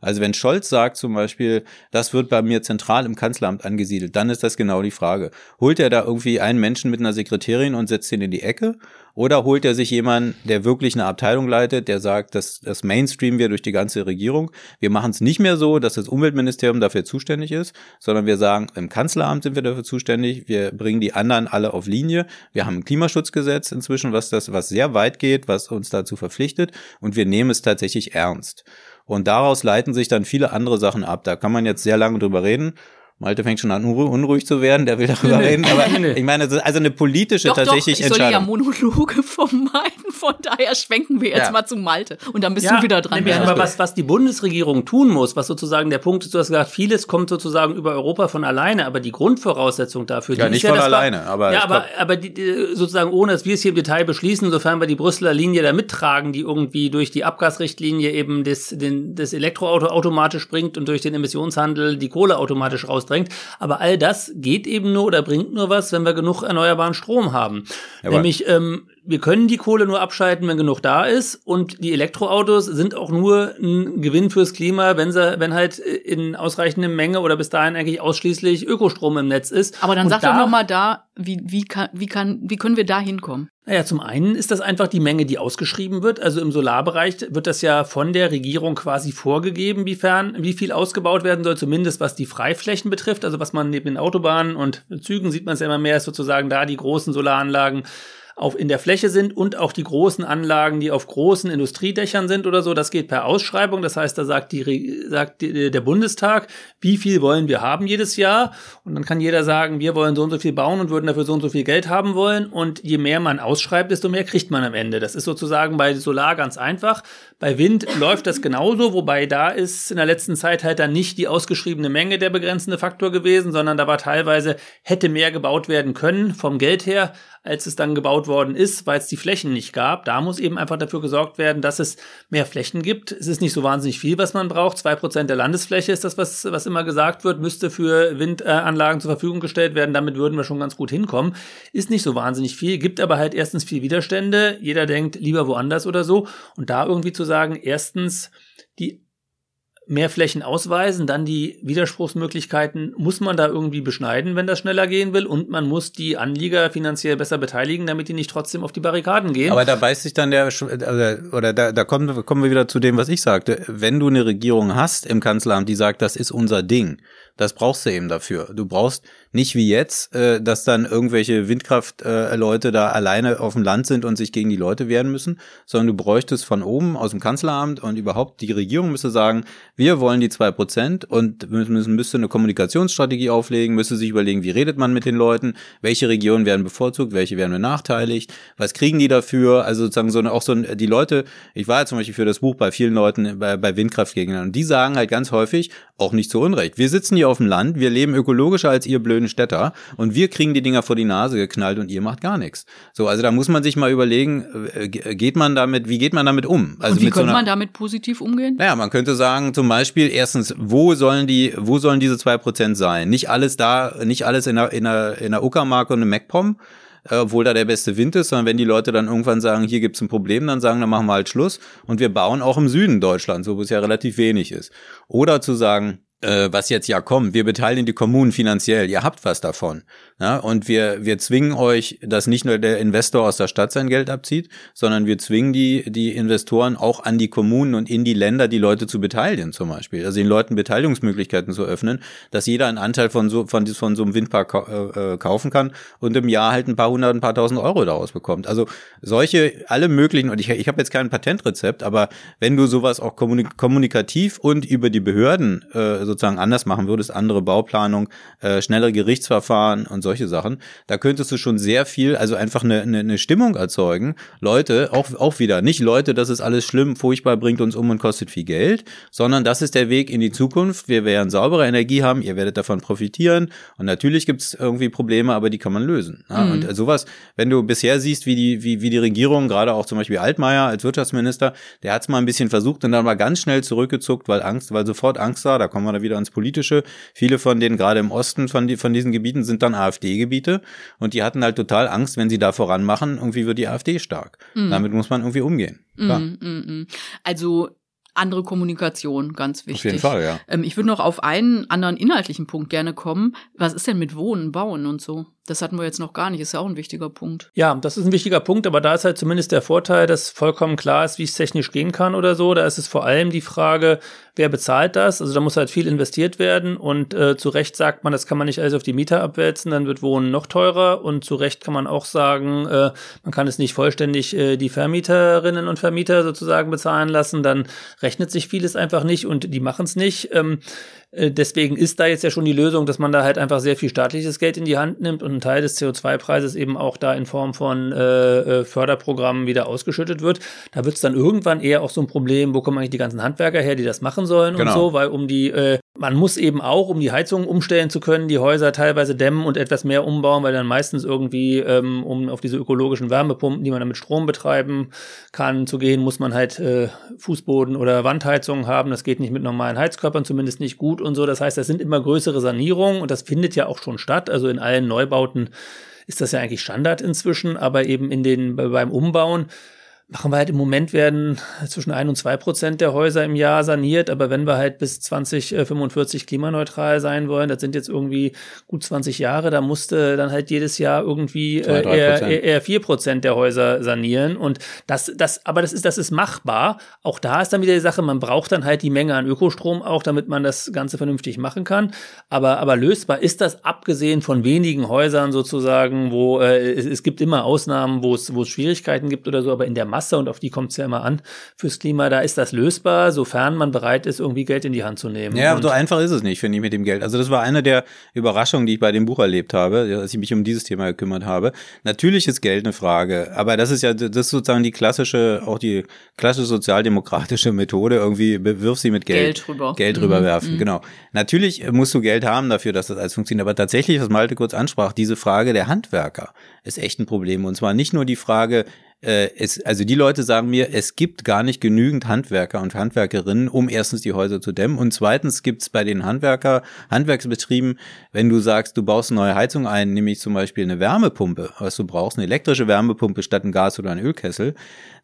Also wenn Scholz sagt zum Beispiel, das wird bei mir zentral im Kanzleramt angesiedelt, dann ist das genau die Frage. Holt er da irgendwie einen Menschen mit einer Sekretärin und setzt ihn in die Ecke? Oder holt er sich jemanden, der wirklich eine Abteilung leitet, der sagt, dass das Mainstream wir durch die ganze Regierung. Wir machen es nicht mehr so, dass das Umweltministerium dafür zuständig ist, sondern wir sagen, im Kanzleramt sind wir dafür zuständig. Wir bringen die anderen alle auf Linie. Wir haben ein Klimaschutzgesetz inzwischen, was das, was sehr weit geht, was uns dazu verpflichtet. Und wir nehmen es tatsächlich ernst. Und daraus leiten sich dann viele andere Sachen ab. Da kann man jetzt sehr lange drüber reden. Malte fängt schon an, unruhig zu werden, der will darüber reden. Aber (laughs) ich meine, also eine politische doch, tatsächlich doch, ich soll ja Monologe (laughs) vermeiden, von daher schwenken wir jetzt ja. mal zu Malte. Und dann bist ja, du wieder dran. Ja, aber was, was die Bundesregierung tun muss, was sozusagen der Punkt ist, du hast gesagt, vieles kommt sozusagen über Europa von alleine, aber die Grundvoraussetzung dafür, ja, die nicht ist von ja, alleine, aber. Ja, aber, aber die, sozusagen ohne, dass wir es hier im Detail beschließen, sofern wir die Brüsseler Linie da mittragen, die irgendwie durch die Abgasrichtlinie eben das, den, das Elektroauto automatisch bringt und durch den Emissionshandel die Kohle automatisch rausdrängt. Aber all das geht eben nur oder bringt nur was, wenn wir genug erneuerbaren Strom haben. Aber Nämlich, ähm, wir können die Kohle nur abschalten, wenn genug da ist. Und die Elektroautos sind auch nur ein Gewinn fürs Klima, wenn sie, wenn halt in ausreichender Menge oder bis dahin eigentlich ausschließlich Ökostrom im Netz ist. Aber dann Und sag da, doch noch mal da, wie, wie, kann, wie, kann, wie können wir da hinkommen? Naja, zum einen ist das einfach die Menge, die ausgeschrieben wird. Also im Solarbereich wird das ja von der Regierung quasi vorgegeben, wiefern, wie viel ausgebaut werden soll, zumindest was die Freiflächen betrifft. Also was man neben den Autobahnen und Zügen sieht man es ja immer mehr, ist sozusagen da die großen Solaranlagen auf in der Fläche sind und auch die großen Anlagen, die auf großen Industriedächern sind oder so, das geht per Ausschreibung. Das heißt, da sagt, die, sagt der Bundestag, wie viel wollen wir haben jedes Jahr? Und dann kann jeder sagen, wir wollen so und so viel bauen und würden dafür so und so viel Geld haben wollen. Und je mehr man ausschreibt, desto mehr kriegt man am Ende. Das ist sozusagen bei Solar ganz einfach. Bei Wind (laughs) läuft das genauso, wobei da ist in der letzten Zeit halt dann nicht die ausgeschriebene Menge der begrenzende Faktor gewesen, sondern da war teilweise hätte mehr gebaut werden können vom Geld her, als es dann gebaut worden ist, weil es die Flächen nicht gab. Da muss eben einfach dafür gesorgt werden, dass es mehr Flächen gibt. Es ist nicht so wahnsinnig viel, was man braucht. Zwei Prozent der Landesfläche ist das, was, was immer gesagt wird, müsste für Windanlagen zur Verfügung gestellt werden. Damit würden wir schon ganz gut hinkommen. Ist nicht so wahnsinnig viel, gibt aber halt erstens viel Widerstände. Jeder denkt lieber woanders oder so. Und da irgendwie zu sagen, erstens, die mehr Flächen ausweisen, dann die Widerspruchsmöglichkeiten muss man da irgendwie beschneiden, wenn das schneller gehen will und man muss die Anlieger finanziell besser beteiligen, damit die nicht trotzdem auf die Barrikaden gehen. Aber da beißt sich dann der, also, oder da, da kommen, kommen wir wieder zu dem, was ich sagte. Wenn du eine Regierung hast im Kanzleramt, die sagt, das ist unser Ding, das brauchst du eben dafür. Du brauchst nicht wie jetzt, äh, dass dann irgendwelche Windkraftleute äh, da alleine auf dem Land sind und sich gegen die Leute wehren müssen, sondern du bräuchtest von oben aus dem Kanzleramt und überhaupt die Regierung müsste sagen, wir wollen die zwei Prozent und müssen, müsste eine Kommunikationsstrategie auflegen, müsste sich überlegen, wie redet man mit den Leuten, welche Regionen werden bevorzugt, welche werden benachteiligt, was kriegen die dafür, also sozusagen so eine, auch so ein, die Leute, ich war ja zum Beispiel für das Buch bei vielen Leuten bei, bei Windkraftgegnern und die sagen halt ganz häufig, auch nicht zu Unrecht, wir sitzen hier auf dem Land, wir leben ökologischer als ihr blöd blöden Städter und wir kriegen die Dinger vor die Nase geknallt und ihr macht gar nichts. So, also da muss man sich mal überlegen, äh, geht man damit, wie geht man damit um? Also und wie könnte so man damit positiv umgehen? Naja, man könnte sagen, zum zum Beispiel erstens, wo sollen die, wo sollen diese zwei Prozent sein? Nicht alles da, nicht alles in der, in der, in der Uckermark und einem MacPom, äh, obwohl da der beste Wind ist, sondern wenn die Leute dann irgendwann sagen, hier gibt's ein Problem, dann sagen, dann machen wir halt Schluss und wir bauen auch im Süden Deutschlands, wo es ja relativ wenig ist. Oder zu sagen, äh, was jetzt ja kommt, wir beteiligen die Kommunen finanziell, ihr habt was davon. Ja, und wir, wir zwingen euch, dass nicht nur der Investor aus der Stadt sein Geld abzieht, sondern wir zwingen die, die Investoren auch an die Kommunen und in die Länder die Leute zu beteiligen zum Beispiel. Also den Leuten Beteiligungsmöglichkeiten zu öffnen, dass jeder einen Anteil von so, von, von so einem Windpark äh, äh, kaufen kann und im Jahr halt ein paar hundert, ein paar tausend Euro daraus bekommt. Also solche, alle möglichen, und ich, ich habe jetzt kein Patentrezept, aber wenn du sowas auch kommunik kommunikativ und über die Behörden äh, sozusagen anders machen würdest, andere Bauplanung, äh, schnellere Gerichtsverfahren und solche Sachen, da könntest du schon sehr viel, also einfach eine, eine, eine Stimmung erzeugen. Leute, auch, auch wieder, nicht Leute, das ist alles schlimm, furchtbar, bringt uns um und kostet viel Geld, sondern das ist der Weg in die Zukunft. Wir werden saubere Energie haben, ihr werdet davon profitieren und natürlich gibt es irgendwie Probleme, aber die kann man lösen. Ja? Mhm. Und sowas, wenn du bisher siehst, wie die, wie, wie die Regierung, gerade auch zum Beispiel Altmaier als Wirtschaftsminister, der hat es mal ein bisschen versucht und dann war ganz schnell zurückgezuckt, weil Angst, weil sofort Angst war, da kommen wir da wieder ans Politische. Viele von denen, gerade im Osten von, die, von diesen Gebieten, sind dann AfD-Gebiete und die hatten halt total Angst, wenn sie da voranmachen, irgendwie wird die AfD stark. Mhm. Damit muss man irgendwie umgehen. Mhm, mhm, also andere Kommunikation, ganz wichtig. Auf jeden Fall, ja. Ähm, ich würde noch auf einen anderen inhaltlichen Punkt gerne kommen. Was ist denn mit Wohnen, Bauen und so? Das hatten wir jetzt noch gar nicht, ist ja auch ein wichtiger Punkt. Ja, das ist ein wichtiger Punkt, aber da ist halt zumindest der Vorteil, dass vollkommen klar ist, wie es technisch gehen kann oder so. Da ist es vor allem die Frage, wer bezahlt das? Also da muss halt viel investiert werden und äh, zu Recht sagt man, das kann man nicht alles auf die Mieter abwälzen, dann wird Wohnen noch teurer und zu Recht kann man auch sagen, äh, man kann es nicht vollständig äh, die Vermieterinnen und Vermieter sozusagen bezahlen lassen, dann rechnet sich vieles einfach nicht und die machen es nicht. Ähm, äh, deswegen ist da jetzt ja schon die Lösung, dass man da halt einfach sehr viel staatliches Geld in die Hand nimmt und ein Teil des CO2-Preises eben auch da in Form von äh, äh, Förderprogrammen wieder ausgeschüttet wird. Da wird es dann irgendwann eher auch so ein Problem, wo kommen eigentlich die ganzen Handwerker her, die das machen sollen genau. und so, weil um die, äh, man muss eben auch, um die Heizung umstellen zu können, die Häuser teilweise dämmen und etwas mehr umbauen, weil dann meistens irgendwie, ähm, um auf diese ökologischen Wärmepumpen, die man dann mit Strom betreiben kann, zu gehen, muss man halt äh, Fußboden- oder Wandheizungen haben. Das geht nicht mit normalen Heizkörpern, zumindest nicht gut und so. Das heißt, das sind immer größere Sanierungen und das findet ja auch schon statt. Also in allen Neubauten ist das ja eigentlich Standard inzwischen, aber eben in den, beim Umbauen machen wir halt im Moment werden zwischen ein und zwei Prozent der Häuser im Jahr saniert, aber wenn wir halt bis 2045 klimaneutral sein wollen, das sind jetzt irgendwie gut 20 Jahre, da musste dann halt jedes Jahr irgendwie äh, eher, eher vier Prozent der Häuser sanieren und das, das, aber das ist, das ist machbar. Auch da ist dann wieder die Sache, man braucht dann halt die Menge an Ökostrom auch, damit man das Ganze vernünftig machen kann. Aber, aber lösbar ist das abgesehen von wenigen Häusern sozusagen, wo äh, es, es gibt immer Ausnahmen, wo es, wo es Schwierigkeiten gibt oder so, aber in der Masse und auf die kommt es ja immer an fürs Klima, da ist das lösbar, sofern man bereit ist, irgendwie Geld in die Hand zu nehmen. Ja, und so einfach ist es nicht, finde ich, mit dem Geld. Also das war eine der Überraschungen, die ich bei dem Buch erlebt habe, als ich mich um dieses Thema gekümmert habe. Natürlich ist Geld eine Frage, aber das ist ja, das ist sozusagen die klassische, auch die klassische sozialdemokratische Methode, irgendwie wirf sie mit Geld, Geld rüber, Geld rüberwerfen, mhm. genau. Natürlich musst du Geld haben dafür, dass das alles funktioniert, aber tatsächlich, was Malte kurz ansprach, diese Frage der Handwerker ist echt ein Problem und zwar nicht nur die Frage, äh, es, also die Leute sagen mir, es gibt gar nicht genügend Handwerker und Handwerkerinnen, um erstens die Häuser zu dämmen. Und zweitens gibt es bei den Handwerker, Handwerksbetrieben, wenn du sagst, du baust eine neue Heizung ein, nämlich zum Beispiel eine Wärmepumpe, was du brauchst, eine elektrische Wärmepumpe statt ein Gas- oder ein Ölkessel,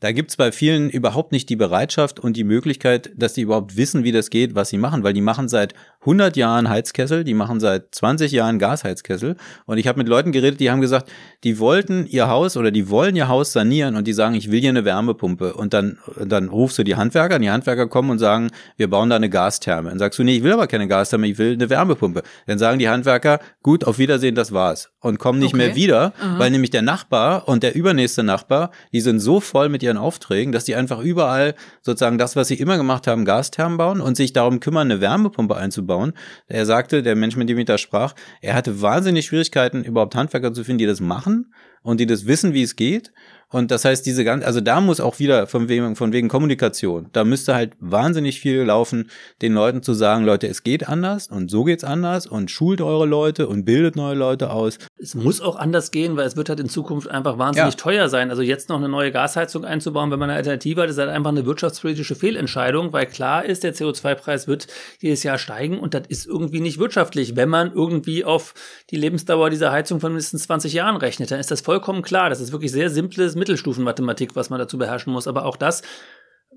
da gibt es bei vielen überhaupt nicht die Bereitschaft und die Möglichkeit, dass die überhaupt wissen, wie das geht, was sie machen, weil die machen seit 100 Jahren Heizkessel, die machen seit 20 Jahren Gasheizkessel und ich habe mit Leuten geredet, die haben gesagt, die wollten ihr Haus oder die wollen ihr Haus sanieren und die sagen, ich will hier eine Wärmepumpe und dann, dann rufst du die Handwerker, und die Handwerker kommen und sagen, wir bauen da eine Gastherme. Und sagst du, nee, ich will aber keine Gastherme, ich will eine Wärmepumpe. Dann sagen die Handwerker, gut, auf Wiedersehen, das war's und kommen nicht okay. mehr wieder, Aha. weil nämlich der Nachbar und der übernächste Nachbar, die sind so voll mit ihren Aufträgen, dass die einfach überall sozusagen das, was sie immer gemacht haben, Gasthermen bauen und sich darum kümmern, eine Wärmepumpe einzubauen. Er sagte, der Mensch, mit dem ich da sprach, er hatte wahnsinnig Schwierigkeiten, überhaupt Handwerker zu finden, die das machen und die das wissen, wie es geht. Und das heißt, diese ganze, also da muss auch wieder von wegen, von wegen Kommunikation, da müsste halt wahnsinnig viel laufen, den Leuten zu sagen, Leute, es geht anders und so geht's anders und schult eure Leute und bildet neue Leute aus. Es muss auch anders gehen, weil es wird halt in Zukunft einfach wahnsinnig ja. teuer sein. Also jetzt noch eine neue Gasheizung einzubauen, wenn man eine Alternative hat, ist halt einfach eine wirtschaftspolitische Fehlentscheidung, weil klar ist, der CO2-Preis wird jedes Jahr steigen und das ist irgendwie nicht wirtschaftlich. Wenn man irgendwie auf die Lebensdauer dieser Heizung von mindestens 20 Jahren rechnet, dann ist das vollkommen klar. Das ist wirklich sehr simples Mittelstufenmathematik, was man dazu beherrschen muss. Aber auch das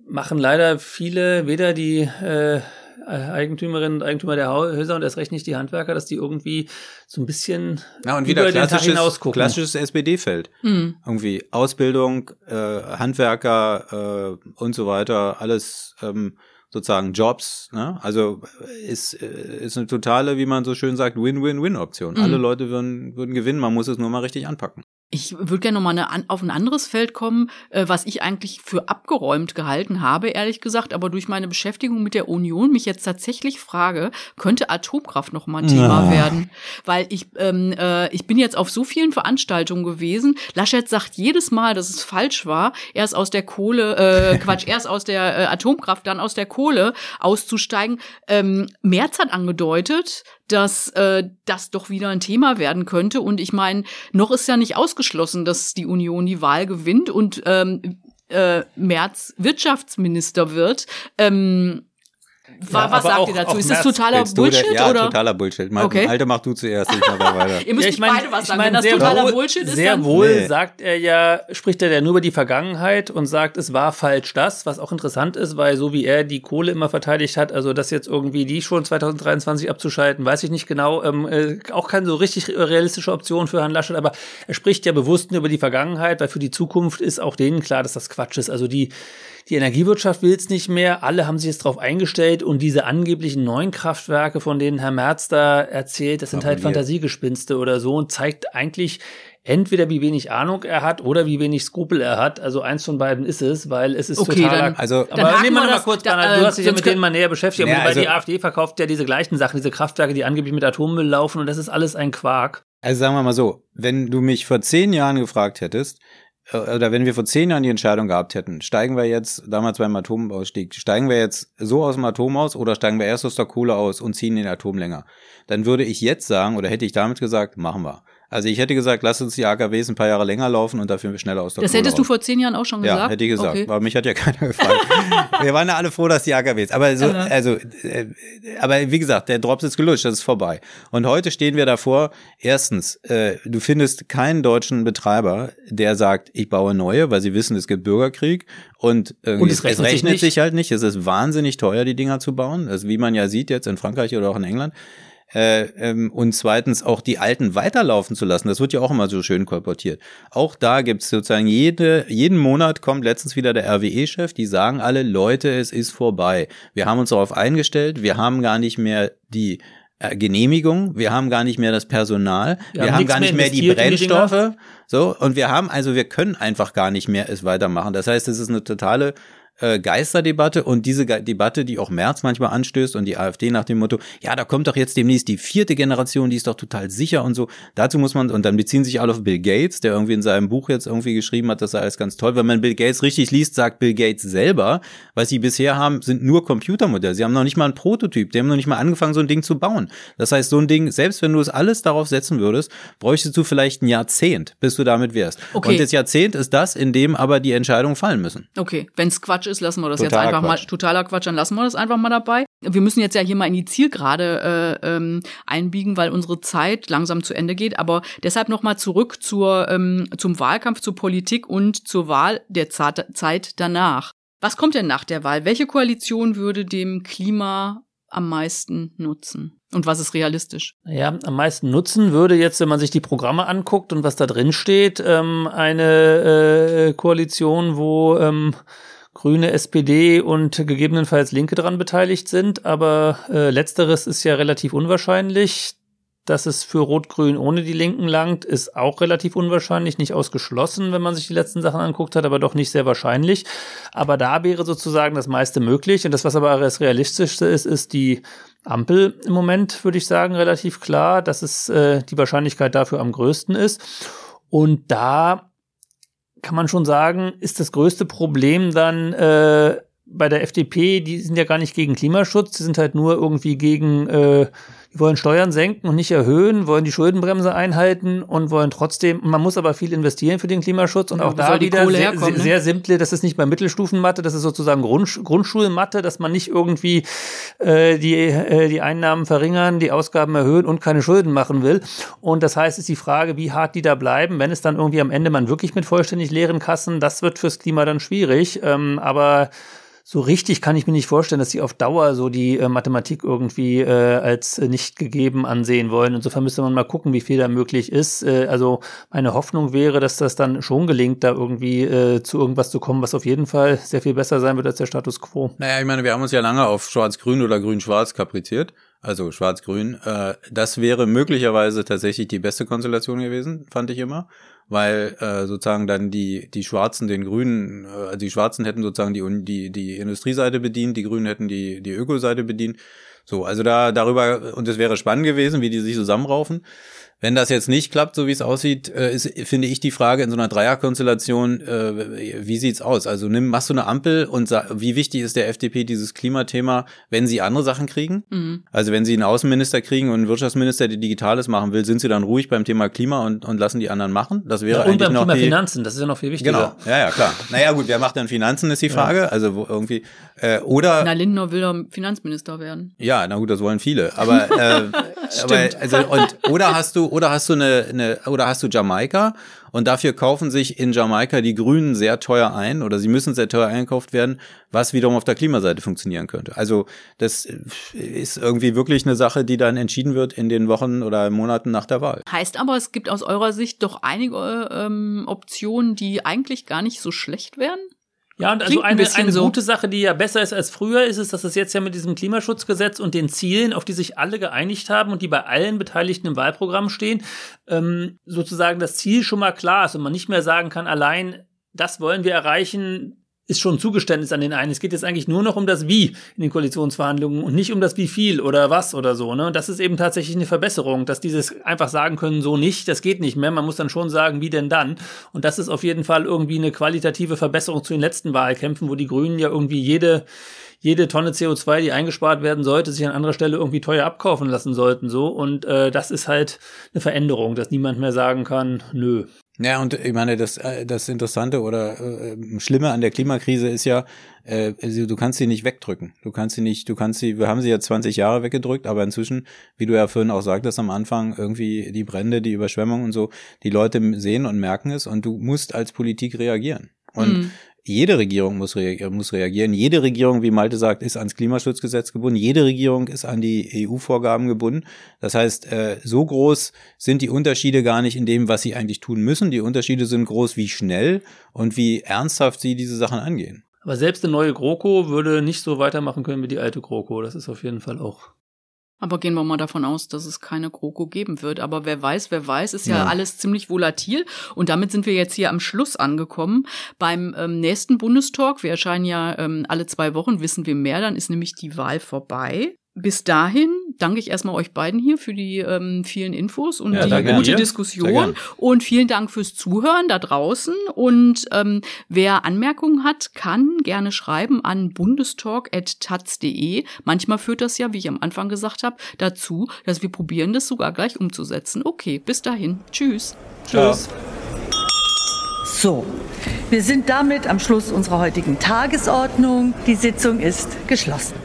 machen leider viele, weder die äh, Eigentümerinnen und Eigentümer der Häuser und erst recht nicht die Handwerker, dass die irgendwie so ein bisschen Na, und wieder klassisches, klassisches SPD-Feld. Mhm. Irgendwie Ausbildung, äh, Handwerker äh, und so weiter, alles ähm, sozusagen Jobs. Ne? Also ist, ist eine totale, wie man so schön sagt, Win-Win-Win-Option. Mhm. Alle Leute würden, würden gewinnen, man muss es nur mal richtig anpacken. Ich würde gerne nochmal eine, auf ein anderes Feld kommen, äh, was ich eigentlich für abgeräumt gehalten habe, ehrlich gesagt, aber durch meine Beschäftigung mit der Union mich jetzt tatsächlich frage, könnte Atomkraft noch mal ein Thema ja. werden? Weil ich, ähm, äh, ich bin jetzt auf so vielen Veranstaltungen gewesen. Laschet sagt jedes Mal, dass es falsch war, erst aus der Kohle, äh, (laughs) Quatsch, erst aus der äh, Atomkraft, dann aus der Kohle auszusteigen. Ähm, Merz hat angedeutet, dass äh, das doch wieder ein Thema werden könnte. Und ich meine, noch ist ja nicht ausgeschlossen, dass die Union die Wahl gewinnt und ähm, äh, März Wirtschaftsminister wird. Ähm, ja, was sagt auch, ihr dazu? Ist das totaler Bullshit? Der, ja, oder? totaler Bullshit. Mal, okay. Alter, mach du zuerst, ich mach weiter. (laughs) ihr müsst ja, ich mein, beide was sagen, wenn das totaler wohl, Bullshit ist. Sehr wohl nee. sagt er ja, spricht er ja nur über die Vergangenheit und sagt, es war falsch das, was auch interessant ist, weil so wie er die Kohle immer verteidigt hat, also das jetzt irgendwie die schon 2023 abzuschalten, weiß ich nicht genau, ähm, äh, auch keine so richtig realistische Option für Herrn Laschet, aber er spricht ja bewusst nur über die Vergangenheit, weil für die Zukunft ist auch denen klar, dass das Quatsch ist. Also die die Energiewirtschaft will es nicht mehr, alle haben sich jetzt darauf eingestellt und diese angeblichen neuen Kraftwerke, von denen Herr Merz da erzählt, das sind halt Fantasiegespinste oder so und zeigt eigentlich entweder wie wenig Ahnung er hat oder wie wenig Skrupel er hat. Also eins von beiden ist es, weil es ist okay, total. also, aber nehmen wir mal kurz, da, du hast dich ja mit denen mal näher beschäftigt, ja, weil also, die AfD verkauft ja diese gleichen Sachen, diese Kraftwerke, die angeblich mit Atommüll laufen und das ist alles ein Quark. Also sagen wir mal so, wenn du mich vor zehn Jahren gefragt hättest, äh, oder wenn wir vor zehn Jahren die Entscheidung gehabt hätten, steigen wir jetzt, damals beim Atomausstieg, steigen wir jetzt so aus dem Atom aus oder steigen wir erst aus der Kohle aus und ziehen den Atom länger, dann würde ich jetzt sagen, oder hätte ich damit gesagt, machen wir. Also ich hätte gesagt, lass uns die AKWs ein paar Jahre länger laufen und dafür schneller aus der Das Kohle hättest raus. du vor zehn Jahren auch schon gesagt? Ja, hätte ich gesagt. Okay. Aber mich hat ja (laughs) keiner gefragt. wir waren ja alle froh, dass die AKWs. Aber so, also, äh, aber wie gesagt, der Drops ist gelutscht, das ist vorbei. Und heute stehen wir davor. Erstens, äh, du findest keinen deutschen Betreiber, der sagt, ich baue neue, weil sie wissen, es gibt Bürgerkrieg und, äh, und es rechnet, es rechnet sich, sich, halt nicht. Es ist wahnsinnig teuer, die Dinger zu bauen. Also wie man ja sieht jetzt in Frankreich oder auch in England. Äh, ähm, und zweitens auch die Alten weiterlaufen zu lassen. Das wird ja auch immer so schön kolportiert. Auch da gibt's sozusagen jede, jeden Monat kommt letztens wieder der RWE-Chef, die sagen alle, Leute, es ist vorbei. Wir haben uns darauf eingestellt, wir haben gar nicht mehr die äh, Genehmigung, wir haben gar nicht mehr das Personal, wir, wir haben, haben gar nicht mehr die Brennstoffe, so und wir haben also wir können einfach gar nicht mehr es weitermachen. Das heißt, es ist eine totale äh, Geisterdebatte und diese Ge Debatte, die auch Merz manchmal anstößt und die AfD nach dem Motto, ja, da kommt doch jetzt demnächst die vierte Generation, die ist doch total sicher und so. Dazu muss man, und dann beziehen sich alle auf Bill Gates, der irgendwie in seinem Buch jetzt irgendwie geschrieben hat, das sei alles ganz toll. Wenn man Bill Gates richtig liest, sagt Bill Gates selber, was sie bisher haben, sind nur Computermodelle. Sie haben noch nicht mal einen Prototyp, die haben noch nicht mal angefangen, so ein Ding zu bauen. Das heißt, so ein Ding, selbst wenn du es alles darauf setzen würdest, bräuchtest du vielleicht ein Jahrzehnt, bis du damit wärst. Okay. Und das Jahrzehnt ist das, in dem aber die Entscheidungen fallen müssen. Okay, wenn's Quatsch ist, lassen wir das totaler jetzt einfach Quatsch. mal. Totaler Quatsch, dann lassen wir das einfach mal dabei. Wir müssen jetzt ja hier mal in die Zielgerade äh, ähm, einbiegen, weil unsere Zeit langsam zu Ende geht. Aber deshalb nochmal zurück zur, ähm, zum Wahlkampf, zur Politik und zur Wahl der Zeit danach. Was kommt denn nach der Wahl? Welche Koalition würde dem Klima am meisten nutzen? Und was ist realistisch? Ja, am meisten nutzen würde jetzt, wenn man sich die Programme anguckt und was da drin steht, ähm, eine äh, Koalition, wo ähm, Grüne, SPD und gegebenenfalls Linke daran beteiligt sind, aber äh, letzteres ist ja relativ unwahrscheinlich. Dass es für Rot-Grün ohne die Linken langt, ist auch relativ unwahrscheinlich, nicht ausgeschlossen, wenn man sich die letzten Sachen anguckt hat, aber doch nicht sehr wahrscheinlich. Aber da wäre sozusagen das meiste möglich. Und das, was aber das Realistischste ist, ist die Ampel im Moment, würde ich sagen, relativ klar, dass es äh, die Wahrscheinlichkeit dafür am größten ist. Und da kann man schon sagen, ist das größte Problem dann äh, bei der FDP, die sind ja gar nicht gegen Klimaschutz, die sind halt nur irgendwie gegen äh, wollen Steuern senken und nicht erhöhen, wollen die Schuldenbremse einhalten und wollen trotzdem, man muss aber viel investieren für den Klimaschutz und ja, auch da wieder sehr, herkommen, ne? sehr, simple, das ist nicht bei Mittelstufenmatte, das ist sozusagen Grund, Grundschulmatte, dass man nicht irgendwie äh, die, äh, die Einnahmen verringern, die Ausgaben erhöhen und keine Schulden machen will. Und das heißt, ist die Frage, wie hart die da bleiben, wenn es dann irgendwie am Ende man wirklich mit vollständig leeren Kassen, das wird fürs Klima dann schwierig. Ähm, aber so richtig kann ich mir nicht vorstellen, dass sie auf Dauer so die äh, Mathematik irgendwie äh, als nicht gegeben ansehen wollen. Insofern müsste man mal gucken, wie viel da möglich ist. Äh, also meine Hoffnung wäre, dass das dann schon gelingt, da irgendwie äh, zu irgendwas zu kommen, was auf jeden Fall sehr viel besser sein wird als der Status quo. Naja, ich meine, wir haben uns ja lange auf Schwarz-Grün oder Grün-Schwarz kapriziert also schwarz-grün. Äh, das wäre möglicherweise tatsächlich die beste Konstellation gewesen, fand ich immer weil äh, sozusagen dann die die Schwarzen den Grünen, äh, die Schwarzen hätten sozusagen die die die Industrieseite bedient, die Grünen hätten die die Ökoseite bedient. So, also da darüber und es wäre spannend gewesen, wie die sich zusammenraufen. Wenn das jetzt nicht klappt, so wie es aussieht, äh, ist, finde ich die Frage in so einer Dreierkonstellation, äh, wie sieht's aus? Also nimm, machst du eine Ampel und wie wichtig ist der FDP dieses Klimathema, wenn sie andere Sachen kriegen? Mhm. Also wenn sie einen Außenminister kriegen und einen Wirtschaftsminister, der Digitales machen will, sind sie dann ruhig beim Thema Klima und, und lassen die anderen machen? Das wäre ja, und eigentlich beim noch Thema die, Finanzen, das ist ja noch viel wichtiger. Genau, ja, ja, klar. Naja gut, wer macht dann Finanzen, ist die Frage. Ja. Also wo irgendwie, äh, oder... Na, Lindner will doch Finanzminister werden. Ja, na gut, das wollen viele. Aber, äh, (laughs) aber also, und, oder hast du, oder hast du eine eine, oder hast du Jamaika und dafür kaufen sich in Jamaika die Grünen sehr teuer ein oder sie müssen sehr teuer einkauft werden, was wiederum auf der Klimaseite funktionieren könnte. Also das ist irgendwie wirklich eine Sache, die dann entschieden wird in den Wochen oder Monaten nach der Wahl. Heißt aber, es gibt aus eurer Sicht doch einige ähm, Optionen, die eigentlich gar nicht so schlecht wären? Ja, und also eine, ein eine so. gute Sache, die ja besser ist als früher, ist es, dass es jetzt ja mit diesem Klimaschutzgesetz und den Zielen, auf die sich alle geeinigt haben und die bei allen Beteiligten im Wahlprogramm stehen, ähm, sozusagen das Ziel schon mal klar ist und man nicht mehr sagen kann, allein das wollen wir erreichen, ist schon Zugeständnis an den einen. Es geht jetzt eigentlich nur noch um das Wie in den Koalitionsverhandlungen und nicht um das Wie viel oder was oder so. Ne? Und das ist eben tatsächlich eine Verbesserung, dass dieses einfach sagen können, so nicht, das geht nicht mehr. Man muss dann schon sagen, wie denn dann? Und das ist auf jeden Fall irgendwie eine qualitative Verbesserung zu den letzten Wahlkämpfen, wo die Grünen ja irgendwie jede jede Tonne CO2, die eingespart werden sollte, sich an anderer Stelle irgendwie teuer abkaufen lassen sollten. So und äh, das ist halt eine Veränderung, dass niemand mehr sagen kann, nö. Ja, und ich meine, das, äh, das Interessante oder äh, Schlimme an der Klimakrise ist ja, äh, du kannst sie nicht wegdrücken. Du kannst sie nicht, du kannst sie, wir haben sie ja 20 Jahre weggedrückt, aber inzwischen, wie du ja vorhin auch sagtest am Anfang, irgendwie die Brände, die Überschwemmung und so, die Leute sehen und merken es und du musst als Politik reagieren. Und mhm jede Regierung muss, rea muss reagieren. Jede Regierung, wie Malte sagt, ist ans Klimaschutzgesetz gebunden. Jede Regierung ist an die EU-Vorgaben gebunden. Das heißt, äh, so groß sind die Unterschiede gar nicht in dem, was sie eigentlich tun müssen. Die Unterschiede sind groß, wie schnell und wie ernsthaft sie diese Sachen angehen. Aber selbst eine neue GroKo würde nicht so weitermachen können wie die alte GroKo. Das ist auf jeden Fall auch aber gehen wir mal davon aus, dass es keine GroKo geben wird. Aber wer weiß, wer weiß, ist ja, ja, alles ziemlich volatil. Und damit sind wir jetzt hier am Schluss angekommen. Beim ähm, nächsten Bundestalk, wir erscheinen ja ähm, alle zwei Wochen, wissen wir mehr, dann ist nämlich die Wahl vorbei bis dahin danke ich erstmal euch beiden hier für die ähm, vielen Infos und ja, die gute Diskussion. Und vielen Dank fürs Zuhören da draußen. Und ähm, wer Anmerkungen hat, kann gerne schreiben an bundestalk.taz.de. Manchmal führt das ja, wie ich am Anfang gesagt habe, dazu, dass wir probieren, das sogar gleich umzusetzen. Okay, bis dahin. Tschüss. Tschüss. So, wir sind damit am Schluss unserer heutigen Tagesordnung. Die Sitzung ist geschlossen.